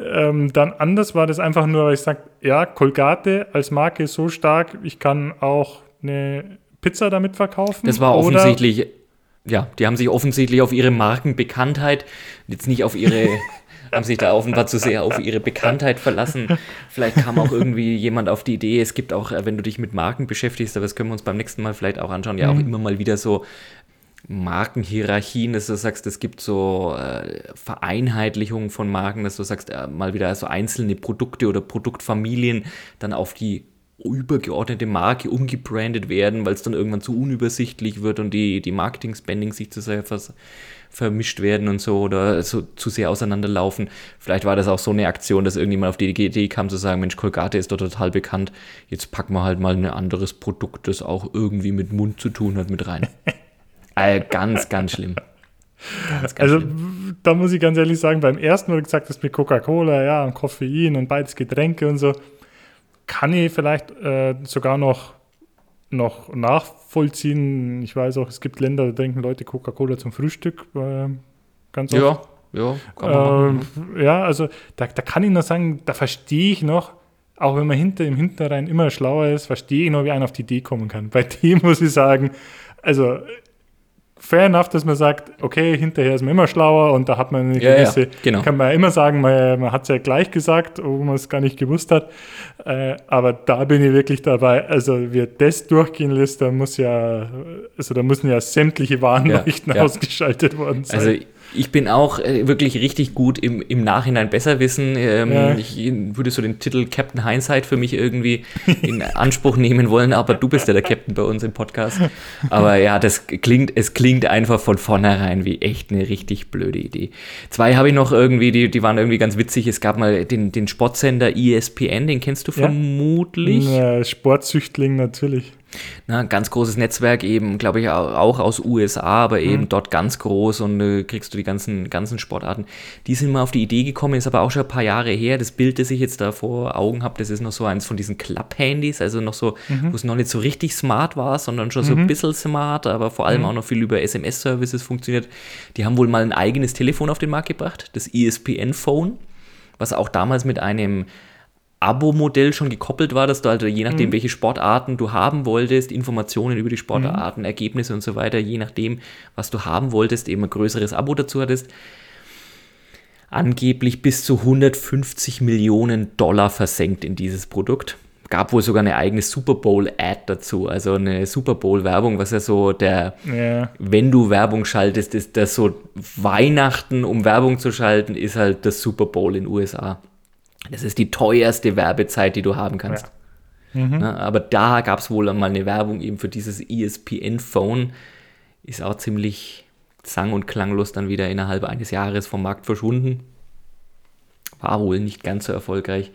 ähm, dann anders? War das einfach nur, weil ich sage, ja, Colgate als Marke ist so stark, ich kann auch eine Pizza damit verkaufen? Das war Oder- offensichtlich, ja, die haben sich offensichtlich auf ihre Markenbekanntheit, jetzt nicht auf ihre, haben sich da offenbar zu sehr auf ihre Bekanntheit verlassen. Vielleicht kam auch irgendwie jemand auf die Idee, es gibt auch, äh, wenn du dich mit Marken beschäftigst, aber das können wir uns beim nächsten Mal vielleicht auch anschauen, ja auch immer mal wieder so Markenhierarchien, dass du sagst, es gibt so äh, Vereinheitlichungen von Marken, dass du sagst, äh, mal wieder so einzelne Produkte oder Produktfamilien dann auf die übergeordnete Marke umgebrandet werden, weil es dann irgendwann zu unübersichtlich wird und die, die Marketing-Spending sich zu sehr vers vermischt werden und so oder so zu sehr auseinanderlaufen. Vielleicht war das auch so eine Aktion, dass irgendjemand auf die Idee kam zu sagen, Mensch, Colgate ist doch total bekannt, jetzt packen wir halt mal ein anderes Produkt, das auch irgendwie mit Mund zu tun hat, mit rein. äh, ganz, ganz schlimm. Ganz, ganz Also, schlimm. da muss ich ganz ehrlich sagen, beim ersten, wo du gesagt hast, mit Coca-Cola, ja, und Koffein und beides Getränke und so, kann ich vielleicht äh, sogar noch, noch nachvollziehen. Ich weiß auch, es gibt Länder, da trinken Leute Coca-Cola zum Frühstück. Äh, ganz oft. Ja, ja, kann man. Ähm, ja, also da, da kann ich nur sagen, da verstehe ich noch, auch wenn man hinter im Hinterrhein immer schlauer ist, verstehe ich noch, wie einer auf die Idee kommen kann. Bei dem muss ich sagen, also fair enough, dass man sagt, okay, hinterher ist man immer schlauer und da hat man eine Ja, ja, gewisse, genau. kann man ja immer sagen, man, man hat es ja gleich gesagt, obwohl man es gar nicht gewusst hat. Äh, aber da bin ich wirklich dabei. Also wer das durchgehen lässt, da muss ja, also da müssen ja sämtliche Warnleuchten Ja, ja. ausgeschaltet worden sein. Also Ich bin auch äh, wirklich richtig gut im, im Nachhinein besser wissen. Ähm, Ja. Ich würde so den Titel Captain Hindsight für mich irgendwie in Anspruch nehmen wollen, aber du bist ja der Captain bei uns im Podcast. Aber ja, das klingt, es klingt einfach von vornherein wie echt eine richtig blöde Idee. Zwei habe ich noch irgendwie, die, die waren irgendwie ganz witzig. Es gab mal den, den Sportsender ESPN, den kennst du Ja. vermutlich. Ja, Sportsüchtling natürlich. Na, ganz großes Netzwerk eben, glaube ich, au- auch aus USA, aber eben Mhm. dort ganz groß und äh, kriegst du die ganzen, ganzen Sportarten. Die sind mal auf die Idee gekommen, ist aber auch schon ein paar Jahre her. Das Bild, das ich jetzt da vor Augen habe, das ist noch so eins von diesen Club-Handys, also noch so, Mhm. wo es noch nicht so richtig smart war, sondern schon so ein bisschen smart, aber vor Mhm. allem auch noch viel über SMS-Services funktioniert. Die haben wohl mal ein eigenes Telefon auf den Markt gebracht, das ESPN-Phone, was auch damals mit einem Abo-Modell schon gekoppelt war, dass du also je nachdem, welche Sportarten du haben wolltest, Informationen über die Sportarten, Ergebnisse und so weiter, je nachdem, was du haben wolltest, eben ein größeres Abo dazu hattest, angeblich bis zu 150 Millionen Dollar versenkt in dieses Produkt. Gab wohl sogar eine eigene Super Bowl-Ad dazu, also eine Super Bowl-Werbung, was ja so der, Ja, wenn du Werbung schaltest, ist das so Weihnachten, um Werbung zu schalten, ist halt das Super Bowl in den USA. Das ist die teuerste Werbezeit, die du haben kannst. Na, aber da gab es wohl einmal eine Werbung eben für dieses ESPN-Phone. Ist auch ziemlich sang- und klanglos dann wieder innerhalb eines Jahres vom Markt verschwunden. War wohl nicht ganz so erfolgreich.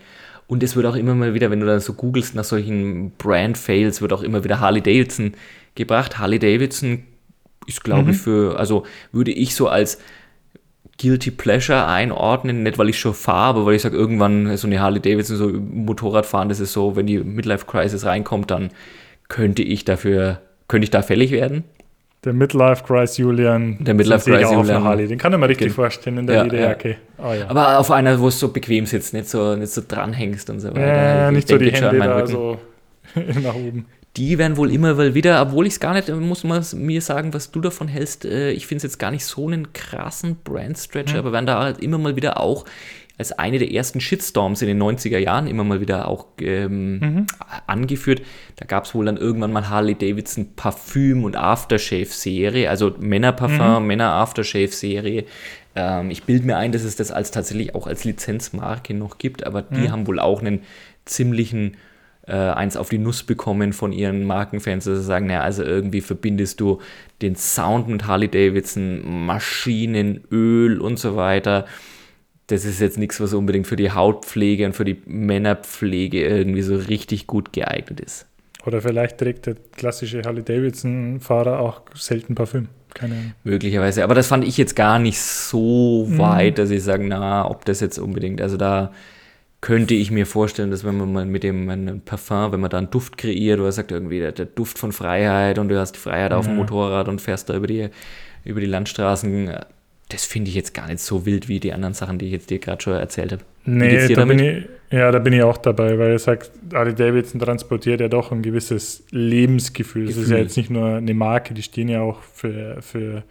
Und es wird auch immer mal wieder, wenn du dann so googelst nach solchen Brand-Fails, wird auch immer wieder Harley Davidson gebracht. Harley Davidson ist, glaube ich, für, also würde ich so als Guilty Pleasure einordnen, nicht weil ich schon fahre, aber weil ich sage, irgendwann so eine Harley Davidson, so Motorrad fahren, das ist so, wenn die Midlife Crisis reinkommt, dann könnte ich dafür, könnte ich da fällig werden. der Midlife Crisis Julian. Der Midlife Crisis Julian. Harley. Den kann ich mir richtig vorstellen in der Ja, Lederjacke. Oh, ja. Aber auf einer, wo es so bequem sitzt, nicht so, nicht so dranhängst und so weiter. ja, Ich nicht so die Hände da so nach oben. Die werden wohl immer mal wieder, obwohl ich es gar nicht, muss man mir sagen, was du davon hältst. Äh, ich finde es jetzt gar nicht so einen krassen Brand-Stretcher, aber werden da halt immer mal wieder auch als eine der ersten Shitstorms in den 90er Jahren immer mal wieder auch ähm, angeführt. Da gab es wohl dann irgendwann mal Harley Davidson Parfüm- und Aftershave-Serie, also Männerparfum, Männer-Aftershave-Serie. Ähm, ich bilde mir ein, dass es das als tatsächlich auch als Lizenzmarke noch gibt, aber die haben wohl auch einen ziemlichen äh, eins auf die Nuss bekommen von ihren Markenfans, dass sie sagen, naja, also irgendwie verbindest du den Sound mit Harley Davidson, Maschinen, Öl und so weiter. Das ist jetzt nichts, was unbedingt für die Hautpflege und für die Männerpflege irgendwie so richtig gut geeignet ist. Oder vielleicht trägt der klassische Harley Davidson-Fahrer auch selten Parfüm. Keine Ahnung. Möglicherweise. Aber das fand ich jetzt gar nicht so weit, dass ich sage, na, ob das jetzt unbedingt, also da könnte ich mir vorstellen, dass wenn man mal mit dem ein Parfum, wenn man da einen Duft kreiert oder sagt irgendwie der, der Duft von Freiheit und du hast die Freiheit auf dem. Motorrad und fährst da über die, über die Landstraßen, das finde ich jetzt gar nicht so wild wie die anderen Sachen, die ich jetzt dir gerade schon erzählt habe. Nee, da bin damit? ich, ja, da bin ich auch dabei, weil er sagt, Harley Davidson transportiert ja doch ein gewisses Lebensgefühl. Das ist Gefühl. ja jetzt nicht nur eine Marke, die stehen ja auch für, für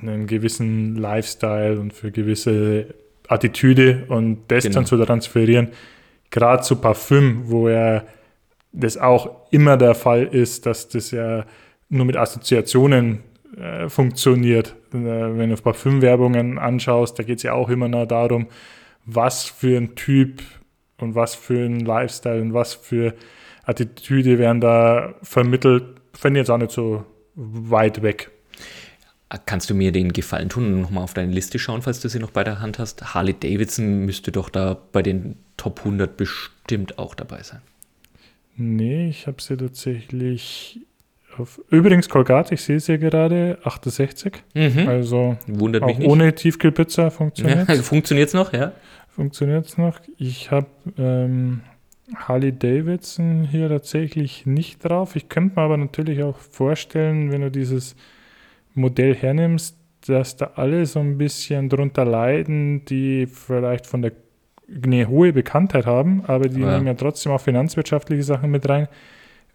einen gewissen Lifestyle und für gewisse Attitüde und das Genau. dann zu transferieren, gerade zu Parfüm, wo ja das auch immer der Fall ist, dass das ja nur mit Assoziationen äh, funktioniert. Äh, wenn du Parfümwerbungen anschaust, da geht es ja auch immer noch darum, was für ein Typ und was für ein Lifestyle und was für Attitüde werden da vermittelt. Finde ich jetzt auch nicht so weit weg. Kannst du mir den Gefallen tun und nochmal auf deine Liste schauen, falls du sie noch bei der Hand hast? Harley Davidson müsste doch da bei den Top 100 bestimmt auch dabei sein. Nee, ich habe sie tatsächlich auf. Übrigens, Colgate, ich sehe sie gerade, 68. Mhm. Also Wundert mich nicht. ohne Tiefkühlpizza funktioniert Ja, Funktioniert es noch, ja? Funktioniert es noch? Ich habe ähm, Harley Davidson hier tatsächlich nicht drauf. Ich könnte mir aber natürlich auch vorstellen, wenn du dieses Modell hernimmst, dass da alle so ein bisschen drunter leiden, die vielleicht von der eine hohe Bekanntheit haben, aber die Ja. nehmen ja trotzdem auch finanzwirtschaftliche Sachen mit rein.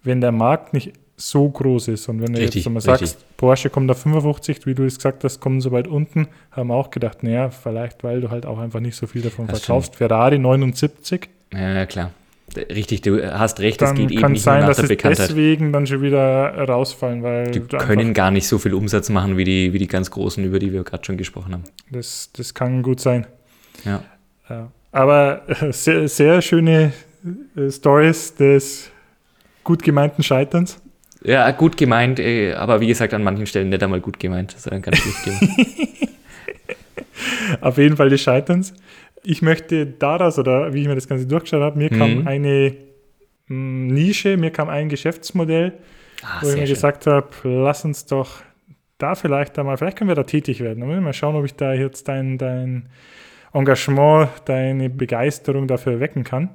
Wenn der Markt nicht so groß ist und wenn du Richtig, jetzt mal richtig. sagst, Porsche kommt auf 55, wie du es gesagt hast, kommen so weit unten, haben auch gedacht, naja, vielleicht weil du halt auch einfach nicht so viel davon Das verkaufst. Ferrari 79, Ja, ja, klar. Richtig, du hast recht, es geht eben nicht sein, nur nach dass der Bekanntheit. deswegen dann schon wieder rausfallen, weil Die können gar nicht so viel Umsatz machen wie die, wie die ganz Großen, über die wir gerade schon gesprochen haben. das, das kann gut sein. Ja. Aber äh, sehr, sehr schöne äh, Stories des gut gemeinten Scheiterns. Ja, gut gemeint, äh, aber wie gesagt, an manchen Stellen nicht einmal gut gemeint, sondern ganz schlecht gemeint. Auf jeden Fall des Scheiterns. Ich möchte daraus, oder wie ich mir das Ganze durchgeschaut habe, mir kam Mhm. eine mh, Nische, mir kam ein Geschäftsmodell, Ah, wo ich mir schön. gesagt habe, lass uns doch da vielleicht einmal, vielleicht können wir da tätig werden. Mal schauen, ob ich da jetzt dein, dein Engagement, deine Begeisterung dafür wecken kann.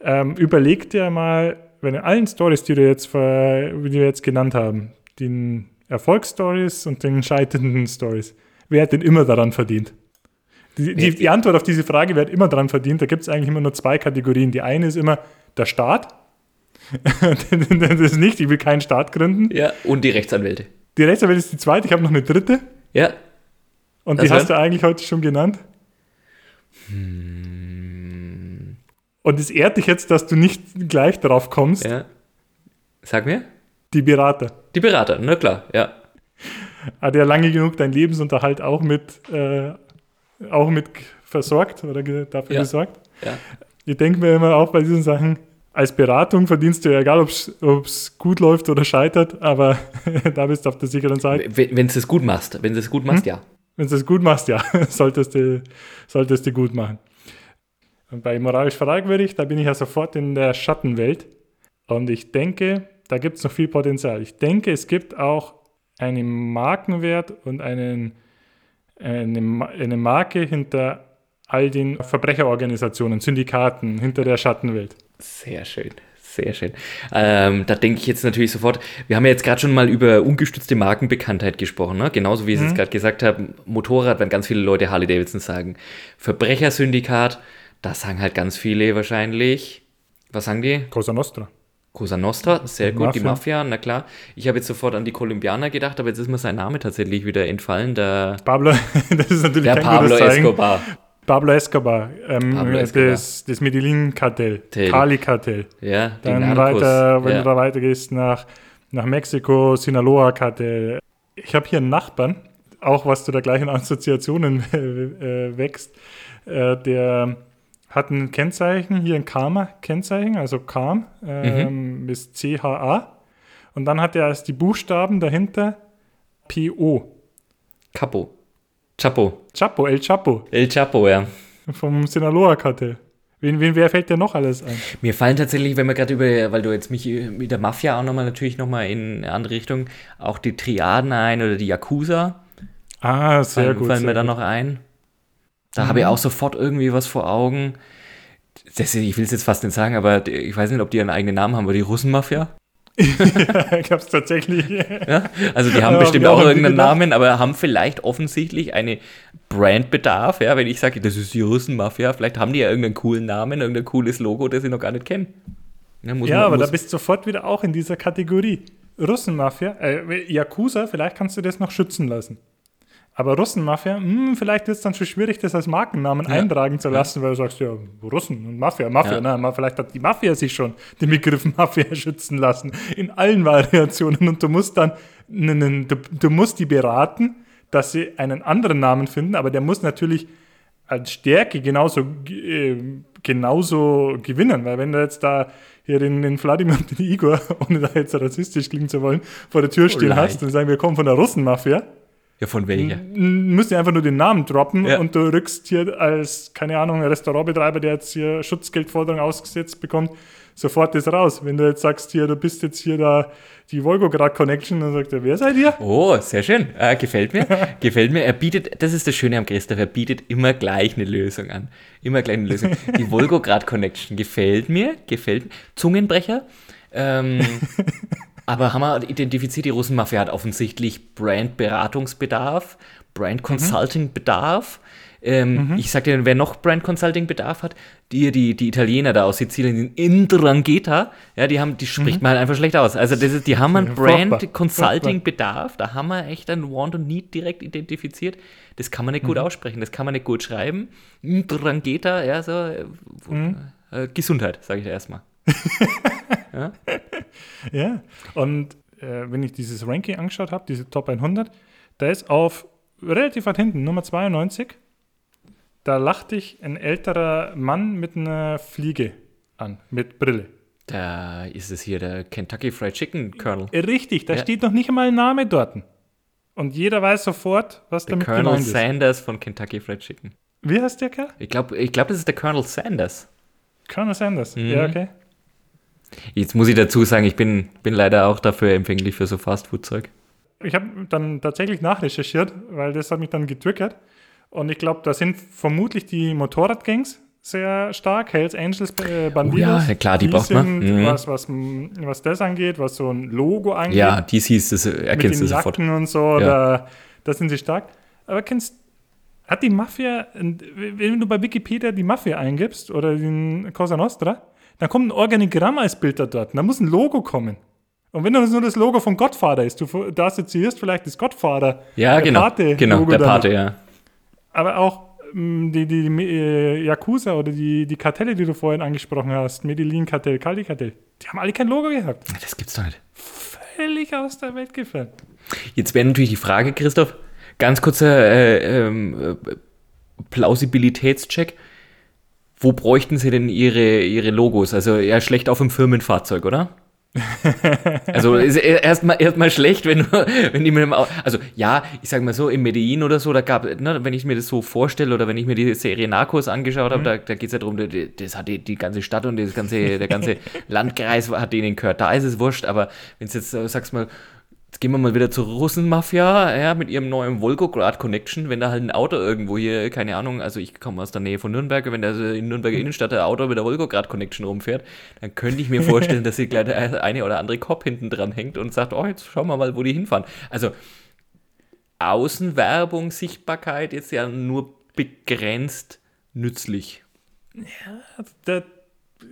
Ähm, überleg dir mal, wenn in allen Stories, die, du jetzt, ver- die wir jetzt genannt haben, den Erfolgsstories und den scheiternden Stories, wer hat denn immer daran verdient? Die, die, die Antwort auf diese Frage, wer hat immer daran verdient, da gibt es eigentlich immer nur zwei Kategorien. Die eine ist immer der Staat. das ist nicht, ich will keinen Staat gründen. Ja, und die Rechtsanwälte. Die Rechtsanwalt ist die zweite, ich habe noch eine dritte. Ja, Und Das die hast war- du eigentlich heute schon genannt. Hm. Und es ehrt dich jetzt, dass du nicht gleich darauf kommst. ja. Sag mir. Die Berater. Die Berater, na klar, ja. Hat ja lange genug deinen Lebensunterhalt auch mit, äh, auch mit versorgt oder dafür Ja. gesorgt. ja. Ich denke mir immer auch bei diesen Sachen, als Beratung verdienst du ja egal, ob es gut läuft oder scheitert, aber da bist du auf der sicheren Seite. Wenn du es gut machst, wenn du es gut machst, ja. Wenn du es gut machst, ja, solltest du, solltest du gut machen. Und bei moralisch fragwürdig, da bin ich ja sofort in der Schattenwelt. Und ich denke, da gibt es noch viel Potenzial. Ich denke, es gibt auch einen Markenwert und einen, eine, eine Marke hinter all den Verbrecherorganisationen, Syndikaten, hinter der Schattenwelt. Sehr schön, sehr schön. Ähm, da denke ich jetzt natürlich sofort, wir haben ja jetzt gerade schon mal über ungestützte Markenbekanntheit gesprochen, ne? genauso wie ich es jetzt gerade gesagt habe, Motorrad, wenn ganz viele Leute Harley Davidson sagen. Verbrechersyndikat, da sagen halt ganz viele wahrscheinlich, was sagen die? Cosa Nostra. Cosa Nostra, sehr gut, die Mafia. Mafia, na klar. Ich habe jetzt sofort an die Kolumbianer gedacht, aber jetzt ist mir sein Name tatsächlich wieder entfallen, der, Pablo, das ist natürlich der kein Pablo. Escobar. Pablo Escobar, ähm, Pablo Escobar. das, das Medellin-Kartell, Tell. Cali-Kartell. Ja, Dann weiter, wenn ja. du da weitergehst nach, nach Mexiko, Sinaloa-Kartell. Ich habe hier einen Nachbarn, auch was du da gleich in Assoziationen äh, wächst, äh, der hat ein Kennzeichen, hier ein Karma-Kennzeichen, also Karm, ähm, ist C-H-A. Und dann hat er als die Buchstaben dahinter P-O. Capo. Chapo. Chapo, El Chapo El Chapo, ja. vom Sinaloa-Kartell. Wen, wen, wer fällt dir noch alles ein? Mir fallen tatsächlich, wenn wir gerade über, weil du jetzt mich mit der Mafia auch nochmal natürlich nochmal in eine andere Richtung, auch die Triaden ein oder die Yakuza. Ah, sehr fallen, gut. fallen mir da gut. noch ein. Da habe ich auch sofort irgendwie was vor Augen. Das, ich will es jetzt fast nicht sagen, aber ich weiß nicht, ob die einen eigenen Namen haben, aber die Russenmafia. ich hab's tatsächlich. Ja? Also die haben Ja, bestimmt auch irgendeinen? Namen, aber haben vielleicht offensichtlich eine Brandbedarf. Ja, wenn ich sage, das ist die Russenmafia, vielleicht haben die ja irgendeinen coolen Namen, irgendein cooles Logo, das ich noch gar nicht kenne. Ja, ja, man- aber da bist du sofort wieder auch in dieser Kategorie. Russenmafia, äh, Yakuza, vielleicht kannst du das noch schützen lassen. Aber Russenmafia, hm, vielleicht ist es dann schon schwierig, das als Markennamen Ja. eintragen zu lassen, weil du sagst, ja, Russen und Mafia, Mafia, Ja. na, vielleicht hat die Mafia sich schon den Begriff Mafia schützen lassen, in allen Variationen. Und du musst dann, du, du musst die beraten, dass sie einen anderen Namen finden, aber der muss natürlich als Stärke genauso, äh, genauso gewinnen, weil wenn du jetzt da hier den, den Vladimir und den Igor, ohne da jetzt rassistisch klingen zu wollen, vor der Tür stehen leid. hast und sagen, wir kommen von der Russenmafia, ja, von welcher? musst du einfach nur den Namen droppen Ja. und du rückst hier als, keine Ahnung, Restaurantbetreiber, der jetzt hier Schutzgeldforderung ausgesetzt bekommt, sofort das raus. Wenn du jetzt sagst, hier, du bist jetzt hier da die Volgograd Connection, dann sagt er, wer seid ihr? Oh, sehr schön. Äh, gefällt mir. gefällt mir. Er bietet, das ist das Schöne am Christoph, er bietet immer gleich eine Lösung an. Immer gleich eine Lösung. Die Volgograd Connection gefällt mir, gefällt mir. Zungenbrecher. Ähm, aber haben wir identifiziert, die Russenmafia hat offensichtlich Brand-Beratungsbedarf, Brand-Consulting-Bedarf. Ähm, Ich sag dir, wer noch Brand Consulting Bedarf hat, die, die, die Italiener da aus Sizilien, Indrangheta, ja, die haben, die spricht man halt einfach schlecht aus. Also das ist, die haben einen. Brand Consulting Bedarf, da haben wir echt einen Want und Need direkt identifiziert. Das kann man nicht gut aussprechen, das kann man nicht gut schreiben. Indrangheta, ja, so, äh, wo- äh, Gesundheit, sage ich da erstmal. ja? ja, und äh, wenn ich dieses Ranking angeschaut habe, diese Top 100, da ist auf relativ weit hinten, Nummer 92, da lacht dich ein älterer Mann mit einer Fliege an, mit Brille. Da ist es hier der Kentucky Fried Chicken Colonel. Richtig, da ja. steht noch nicht einmal ein Name dort. Und jeder weiß sofort, was der damit Colonel gemeint ist. Sanders von Kentucky Fried Chicken. Wie heißt der Kerl? Ich glaube, ich glaub, das ist der Colonel Sanders. Colonel Sanders, mhm. ja, okay. Jetzt muss ich dazu sagen, ich bin, bin leider auch dafür empfänglich für so Fastfood-Zeug. Ich habe dann tatsächlich nachrecherchiert, weil das hat mich dann getriggert. Und ich glaube, da sind vermutlich die Motorradgangs sehr stark. Hells Angels, äh, Bandidos. Oh ja, klar, die, die braucht man. Mhm. Was, was, was das angeht, was so ein Logo angeht. Ja, die siehst du, erkennst du sofort. und so, ja. da, da sind sie stark. Aber kennst hat die Mafia, wenn du bei Wikipedia die Mafia eingibst oder den Cosa Nostra, dann kommt ein Organigramm als Bild da dort. Da muss ein Logo kommen. Und wenn das nur das Logo von Godfather ist, du da assoziierst vielleicht das Godfather. Ja, der genau. Pate genau, der Pate, ja. Aber auch mm, die, die, die äh, Yakuza oder die, die Kartelle, die du vorhin angesprochen hast, Medellin-Kartell, Kali-Kartell, die haben alle kein Logo gehabt. Das gibt's doch nicht. Völlig aus der Welt gefallen. Jetzt wäre natürlich die Frage, Christoph, ganz kurzer äh, ähm, äh, Plausibilitätscheck. Wo bräuchten Sie denn Ihre, Ihre Logos? Also eher schlecht auf dem Firmenfahrzeug, oder? also ist erstmal erstmal schlecht, wenn, wenn die mit dem Auto, also ja, ich sag mal so, in Medellin oder so, da gab, ne, wenn ich mir das so vorstelle oder wenn ich mir die Serie Narcos angeschaut habe, mhm. da, da geht es ja darum, das hat die, die ganze Stadt und das ganze, der ganze Landkreis hat denen gehört, da ist es wurscht, aber wenn es jetzt, sagst mal, Jetzt gehen wir mal wieder zur Russenmafia, ja, mit ihrem neuen Volgograd Connection. Wenn da halt ein Auto irgendwo hier, keine Ahnung, also ich komme aus der Nähe von Nürnberg, wenn da in Nürnberger mhm. Innenstadt ein Auto mit der Volgograd Connection rumfährt, dann könnte ich mir vorstellen, dass hier gleich der eine oder andere Kopf hinten dran hängt und sagt, oh, jetzt schauen wir mal, wo die hinfahren. Also Außenwerbung, Sichtbarkeit jetzt ja nur begrenzt nützlich. Ja, der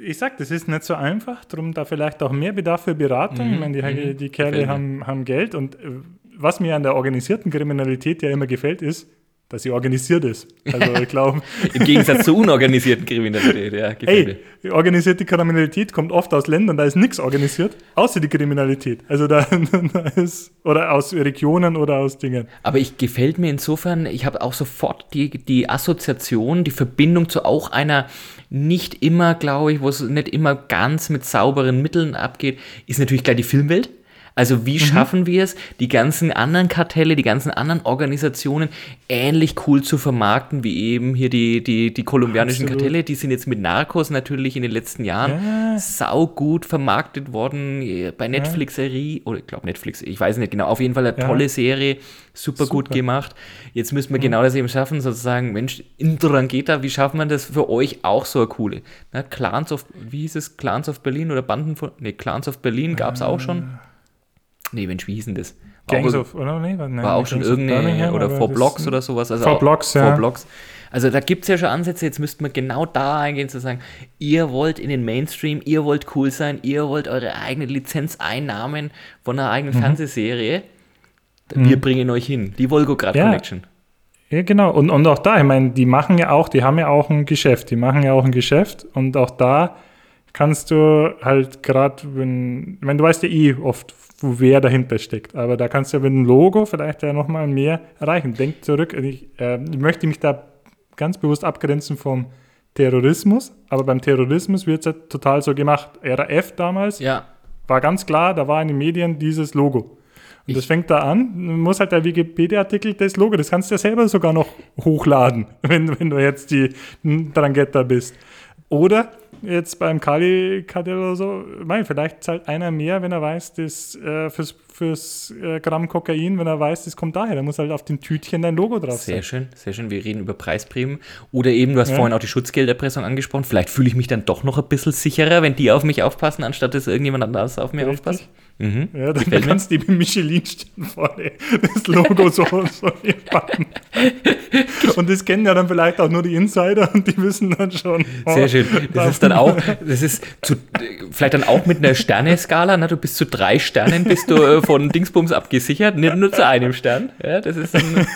ich sag, das ist nicht so einfach, darum da vielleicht auch mehr Bedarf für Beratung. Mhm. Ich meine, die, mhm. die Kerle haben, haben Geld und äh, was mir an der organisierten Kriminalität ja immer gefällt, ist, dass sie organisiert ist. Also ich glaube. Im Gegensatz zur unorganisierten Kriminalität, ja. Ey, organisierte Kriminalität kommt oft aus Ländern, da ist nichts organisiert, außer die Kriminalität. Also da, da, ist, oder aus Regionen oder aus Dingen. Aber ich gefällt mir insofern, ich habe auch sofort die, die Assoziation, die Verbindung zu auch einer nicht immer, glaube ich, wo es nicht immer ganz mit sauberen Mitteln abgeht, ist natürlich gleich die Filmwelt. Also wie mhm. schaffen wir es, die ganzen anderen Kartelle, die ganzen anderen Organisationen ähnlich cool zu vermarkten, wie eben hier die, die, die kolumbianischen Absolut. Kartelle, die sind jetzt mit Narcos natürlich in den letzten Jahren ja. saugut vermarktet worden, äh, bei Netflix-Serie, oder ich glaube Netflix, ich weiß nicht genau, auf jeden Fall eine ja. tolle Serie, super, super, gut gemacht. Jetzt müssen wir mhm. genau das eben schaffen, sozusagen, Mensch, in Drangheta, wie schaffen wir das für euch auch so eine coole? Na, Clans of, wie hieß es, Clans of Berlin oder Banden von, ne, Clans of Berlin gab es auch schon. Nee, Mensch, wie hieß denn das? War Gangs auch, of, oder? Nee, nein, war auch schon irgendeine, oder Four Blocks oder sowas. Also Four Blocks, ja. Four Blocks. Also da gibt es ja schon Ansätze, jetzt müsste man genau da eingehen, zu sagen, ihr wollt in den Mainstream, ihr wollt cool sein, ihr wollt eure eigene Lizenzeinnahmen von einer eigenen mhm. Fernsehserie. Wir mhm. bringen euch hin. Die Volgograd ja. Connection. Ja, genau. Und, und auch da, ich meine, die machen ja auch, die haben ja auch ein Geschäft. Die machen ja auch ein Geschäft und auch da kannst du halt gerade, wenn, wenn du weißt ja eh oft, wo wer dahinter steckt. Aber da kannst du ja mit dem Logo vielleicht ja nochmal mehr erreichen. Denk zurück, ich, äh, ich möchte mich da ganz bewusst abgrenzen vom Terrorismus, aber beim Terrorismus wird es ja total so gemacht. RAF damals ja. war ganz klar, da war in den Medien dieses Logo. Und ich das fängt da an, du musst halt der Wikipedia-Artikel, das Logo, das kannst du ja selber sogar noch hochladen, wenn, wenn du jetzt die Drangheta bist. Oder jetzt beim Kali-Kartell oder so, mein, vielleicht zahlt einer mehr, wenn er weiß, dass äh, fürs, fürs äh, Gramm Kokain, wenn er weiß, das kommt daher. Da muss halt auf dem Tütchen dein Logo drauf sein. Sehr schön, sehr schön. Wir reden über Preisprämien. Oder eben, du hast ja. vorhin auch die Schutzgelderpressung angesprochen. Vielleicht fühle ich mich dann doch noch ein bisschen sicherer, wenn die auf mich aufpassen, anstatt dass irgendjemand anders auf mir Richtig. aufpasst. Mhm. Ja, dann Gefällt kannst du die Michelin-Stern vorne das Logo so, so packen. Und das kennen ja dann vielleicht auch nur die Insider und die wissen dann schon. Oh, Sehr schön. Das ist dann auch, das ist zu, vielleicht dann auch mit einer Sterneskala, ne? du bist zu drei Sternen, bist du äh, von Dingsbums abgesichert, nicht nur zu einem Stern. Ja, das ist dann.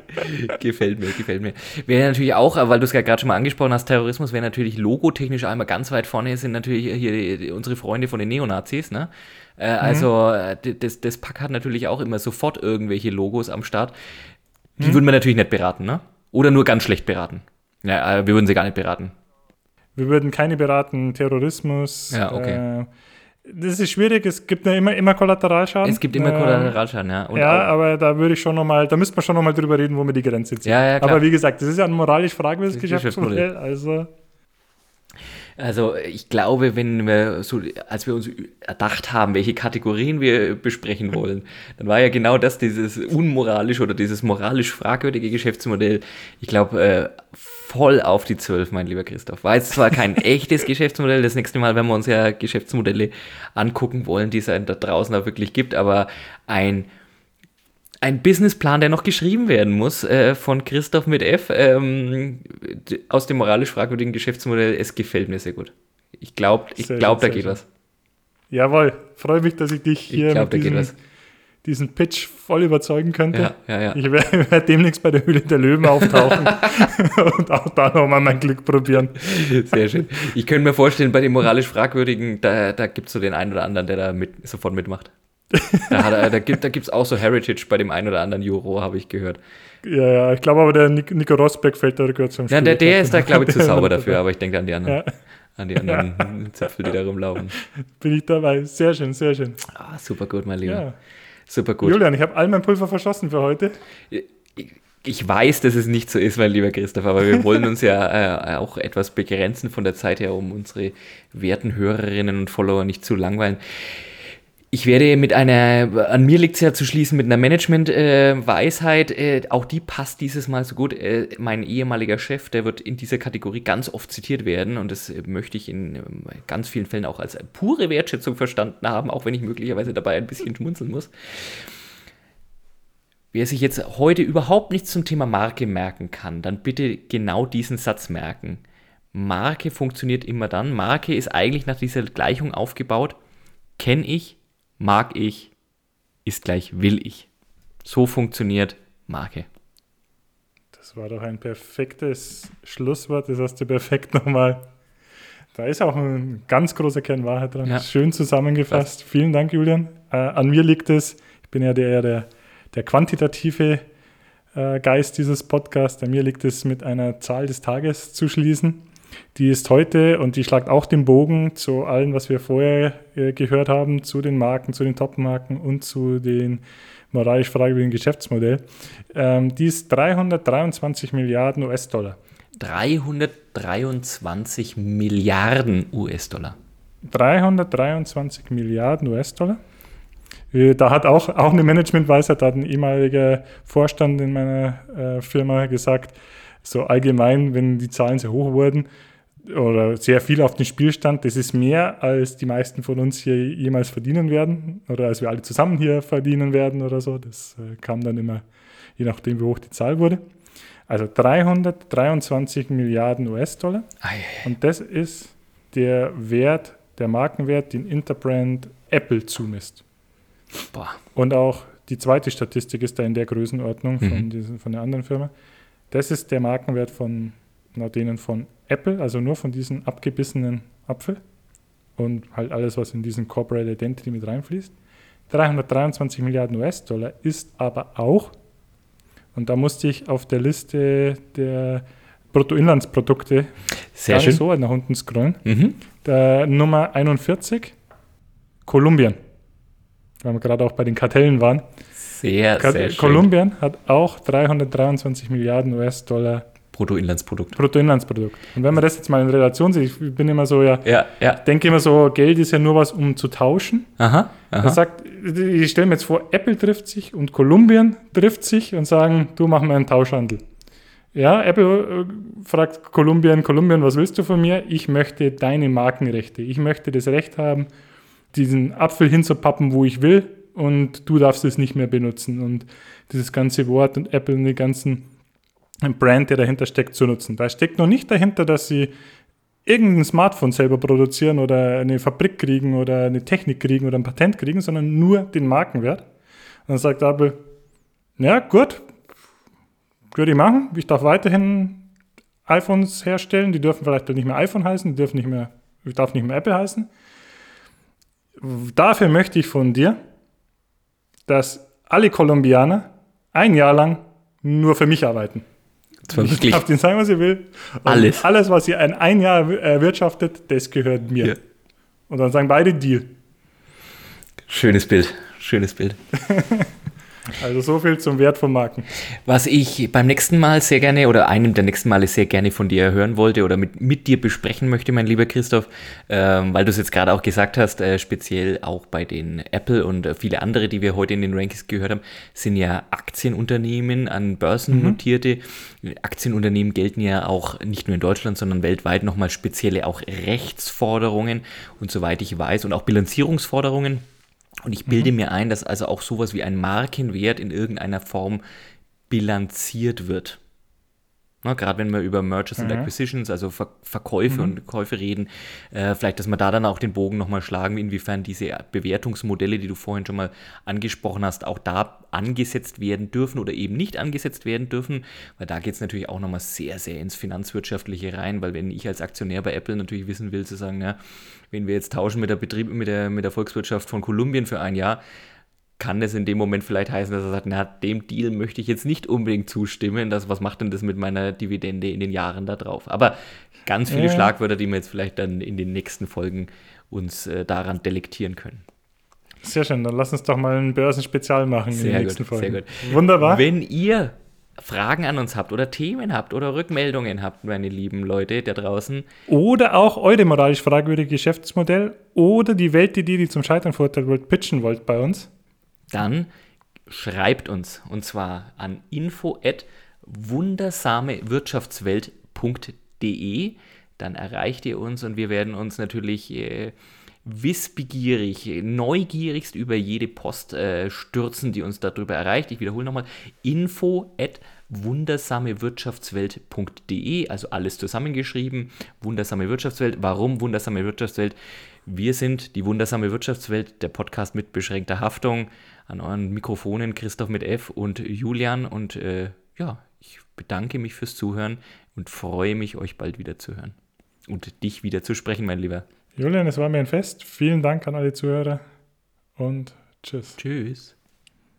gefällt mir, gefällt mir. Wäre natürlich auch, weil du es ja gerade schon mal angesprochen hast, Terrorismus wäre natürlich logotechnisch einmal ganz weit vorne, sind natürlich hier unsere Freunde von den Neonazis, ne? Äh, mhm. Also das, das Pack hat natürlich auch immer sofort irgendwelche Logos am Start. Die mhm. würden wir natürlich nicht beraten, ne? Oder nur ganz schlecht beraten. Ja, äh, wir würden sie gar nicht beraten. Wir würden keine beraten, Terrorismus. Ja, okay. Äh, das ist schwierig, es gibt ja immer, immer Kollateralschaden. Es gibt immer äh, Kollateralschaden, ja. Und ja, aber da würde ich schon nochmal, da müsste man schon nochmal drüber reden, wo wir die Grenze ziehen. Ja, ja, klar. Aber wie gesagt, das ist ja ein moralisch fragwürdiges Geschäftsmodell, also. Also ich glaube, wenn wir so, als wir uns erdacht haben, welche Kategorien wir besprechen wollen, dann war ja genau das dieses unmoralisch oder dieses moralisch fragwürdige Geschäftsmodell. Ich glaube, äh, voll auf die Zwölf, mein lieber Christoph. War jetzt zwar kein echtes Geschäftsmodell, das nächste Mal werden wir uns ja Geschäftsmodelle angucken wollen, die es da draußen auch wirklich gibt, aber ein ein Businessplan, der noch geschrieben werden muss äh, von Christoph mit F ähm, aus dem moralisch fragwürdigen Geschäftsmodell. Es gefällt mir sehr gut. Ich glaube, ich glaub, da geht schön. was. Jawohl, freue mich, dass ich dich hier ich glaub, mit diesem, diesen Pitch voll überzeugen könnte. Ja, ja, ja. Ich werde werd demnächst bei der Höhle der Löwen auftauchen und auch da nochmal mein Glück probieren. Sehr schön. Ich könnte mir vorstellen, bei dem moralisch fragwürdigen, da, da gibt es so den einen oder anderen, der da mit, sofort mitmacht. Da, hat, da gibt es auch so Heritage bei dem einen oder anderen Juro, habe ich gehört. Ja, ja, ich glaube aber, der Nico Rosberg fällt da gehört zum Spiel. Ja, der, der ist da, glaube ich, zu sauber dafür, aber ich denke an die anderen. Ja. An die anderen ja. Zöpfel, die da rumlaufen. Bin ich dabei. Sehr schön, sehr schön. Ah, super gut, mein Lieber. Ja. Super gut. Julian, ich habe all mein Pulver verschossen für heute. Ich weiß, dass es nicht so ist, mein lieber Christoph, aber wir wollen uns ja äh, auch etwas begrenzen von der Zeit her, um unsere werten Hörerinnen und Follower nicht zu langweilen. Ich werde mit einer, an mir liegt es ja zu schließen, mit einer Management-Weisheit, äh, äh, auch die passt dieses Mal so gut. Äh, mein ehemaliger Chef, der wird in dieser Kategorie ganz oft zitiert werden und das möchte ich in ähm, ganz vielen Fällen auch als pure Wertschätzung verstanden haben, auch wenn ich möglicherweise dabei ein bisschen schmunzeln muss. Wer sich jetzt heute überhaupt nichts zum Thema Marke merken kann, dann bitte genau diesen Satz merken. Marke funktioniert immer dann. Marke ist eigentlich nach dieser Gleichung aufgebaut. Kenne ich, mag ich ist gleich will ich. So funktioniert Marke. Das war doch ein perfektes Schlusswort. Das hast du perfekt nochmal. Da ist auch ein ganz großer Kern Wahrheit dran. Ja. Schön zusammengefasst. Was? Vielen Dank, Julian. Äh, an mir liegt es, ich bin ja der, der, der quantitative äh, Geist dieses Podcasts. An mir liegt es, mit einer Zahl des Tages zu schließen. Die ist heute und die schlagt auch den Bogen zu allem, was wir vorher äh, gehört haben, zu den Marken, zu den Top-Marken und zu den moralisch fragwürdigen Geschäftsmodell. Ähm, die ist 323 Milliarden US-Dollar. 323 Milliarden US-Dollar. 323 Milliarden US-Dollar. Äh, da hat auch, auch eine Managementweisheit, da hat ein ehemaliger Vorstand in meiner äh, Firma gesagt, so allgemein, wenn die Zahlen sehr hoch wurden oder sehr viel auf den Spiel stand, das ist mehr, als die meisten von uns hier jemals verdienen werden oder als wir alle zusammen hier verdienen werden oder so. Das äh, kam dann immer, je nachdem, wie hoch die Zahl wurde. Also 323 Milliarden US-Dollar. Und das ist der Wert, der Markenwert, den Interbrand Apple zumisst. Boah. Und auch die zweite Statistik ist da in der Größenordnung mhm. von, diesen, von der anderen Firma. Das ist der Markenwert von laut denen von Apple, also nur von diesem abgebissenen Apfel und halt alles, was in diesen Corporate Identity mit reinfließt. 323 Milliarden US-Dollar ist aber auch, und da musste ich auf der Liste der Bruttoinlandsprodukte Sehr schön. so nach unten scrollen. Mhm. Der Nummer 41, Kolumbien. Weil wir gerade auch bei den Kartellen waren. Sehr, Ka sehr schön. Kolumbien hat auch 323 Milliarden US-Dollar Bruttoinlandsprodukt. Bruttoinlandsprodukt. Und wenn man das jetzt mal in Relation sieht, ich bin immer so, ja, ja, ja. denke immer so, Geld ist ja nur was, um zu tauschen. Aha. aha. Das sagt, ich stelle mir jetzt vor, Apple trifft sich und Kolumbien trifft sich und sagen, du mach mal einen Tauschhandel. Ja, Apple äh, fragt Kolumbien, Kolumbien, was willst du von mir? Ich möchte deine Markenrechte. Ich möchte das Recht haben, diesen Apfel hinzupappen, wo ich will und du darfst es nicht mehr benutzen. Und dieses ganze Wort und Apple und die ganzen Brand, der dahinter steckt, zu nutzen. Da steckt noch nicht dahinter, dass sie irgendein Smartphone selber produzieren oder eine Fabrik kriegen oder eine Technik kriegen oder ein Patent kriegen, sondern nur den Markenwert. Und dann sagt Apple, ja gut, würde ich machen. Ich darf weiterhin iPhones herstellen. Die dürfen vielleicht nicht mehr iPhone heißen, die dürfen nicht mehr, ich darf nicht mehr Apple heißen. Dafür möchte ich von dir, dass alle Kolumbianer ein Jahr lang nur für mich arbeiten. Ich darf denen sagen, was ihr will. Und Alles. Alles, was ihr in ein Jahr erwirtschaftet, das gehört mir. Ja. Und dann sagen beide Deal. schönes Bild. Schönes Bild. Also so viel zum Wert von Marken. Was ich beim nächsten Mal sehr gerne oder einem der nächsten Male sehr gerne von dir hören wollte oder mit, mit dir besprechen möchte, mein lieber Christoph, ähm, weil du es jetzt gerade auch gesagt hast, äh, speziell auch bei den Apple und äh, viele andere, die wir heute in den Rankings gehört haben, sind ja Aktienunternehmen an Börsen notierte. Aktienunternehmen gelten ja auch nicht nur in Deutschland, sondern weltweit nochmal spezielle auch Rechtsforderungen und soweit ich weiß und auch Bilanzierungsforderungen. Und ich bilde mir ein, dass also auch sowas wie ein Markenwert in irgendeiner Form bilanziert wird. Na, Gerade wenn wir über Mergers and Acquisitions, also Ver Verkäufe und Käufe reden, äh, vielleicht, dass wir da dann auch den Bogen nochmal schlagen, inwiefern diese Bewertungsmodelle, die du vorhin schon mal angesprochen hast, auch da angesetzt werden dürfen oder eben nicht angesetzt werden dürfen, weil da geht es natürlich auch nochmal sehr, sehr ins Finanzwirtschaftliche rein, weil wenn ich als Aktionär bei Apple natürlich wissen will, zu sagen, na, wenn wir jetzt tauschen mit der Betrieb, mit der, mit der Volkswirtschaft von Kolumbien für ein Jahr, kann das in dem Moment vielleicht heißen, dass er sagt, na, dem Deal möchte ich jetzt nicht unbedingt zustimmen. Das, was macht denn das mit meiner Dividende in den Jahren da drauf? Aber ganz viele Ja. Schlagwörter, die wir jetzt vielleicht dann in den nächsten Folgen uns äh, daran delektieren können. Sehr schön, dann lass uns doch mal ein Börsenspezial machen in Sehr den nächsten gut, Folgen. sehr gut. Wunderbar. Wenn ihr Fragen an uns habt oder Themen habt oder Rückmeldungen habt, meine lieben Leute da draußen, Oder auch eure moralisch fragwürdige Geschäftsmodell oder die Weltidee, die zum Scheitern verurteilt wird, pitchen wollt bei uns. Dann schreibt uns und zwar an info at wundersamewirtschaftswelt.de. Dann erreicht ihr uns und wir werden uns natürlich äh, wissbegierig, neugierigst über jede Post äh, stürzen, die uns darüber erreicht. Ich wiederhole nochmal, info at wundersamewirtschaftswelt.de, also alles zusammengeschrieben, wundersame Wirtschaftswelt. Warum wundersame Wirtschaftswelt? Wir sind die wundersame Wirtschaftswelt, der Podcast mit beschränkter Haftung. An euren Mikrofonen Christoph mit F und Julian. Und äh, ja, ich bedanke mich fürs Zuhören und freue mich, euch bald wieder zu hören. Und dich wieder zu sprechen, mein Lieber. Julian, es war mir ein Fest. Vielen Dank an alle Zuhörer und tschüss. Tschüss.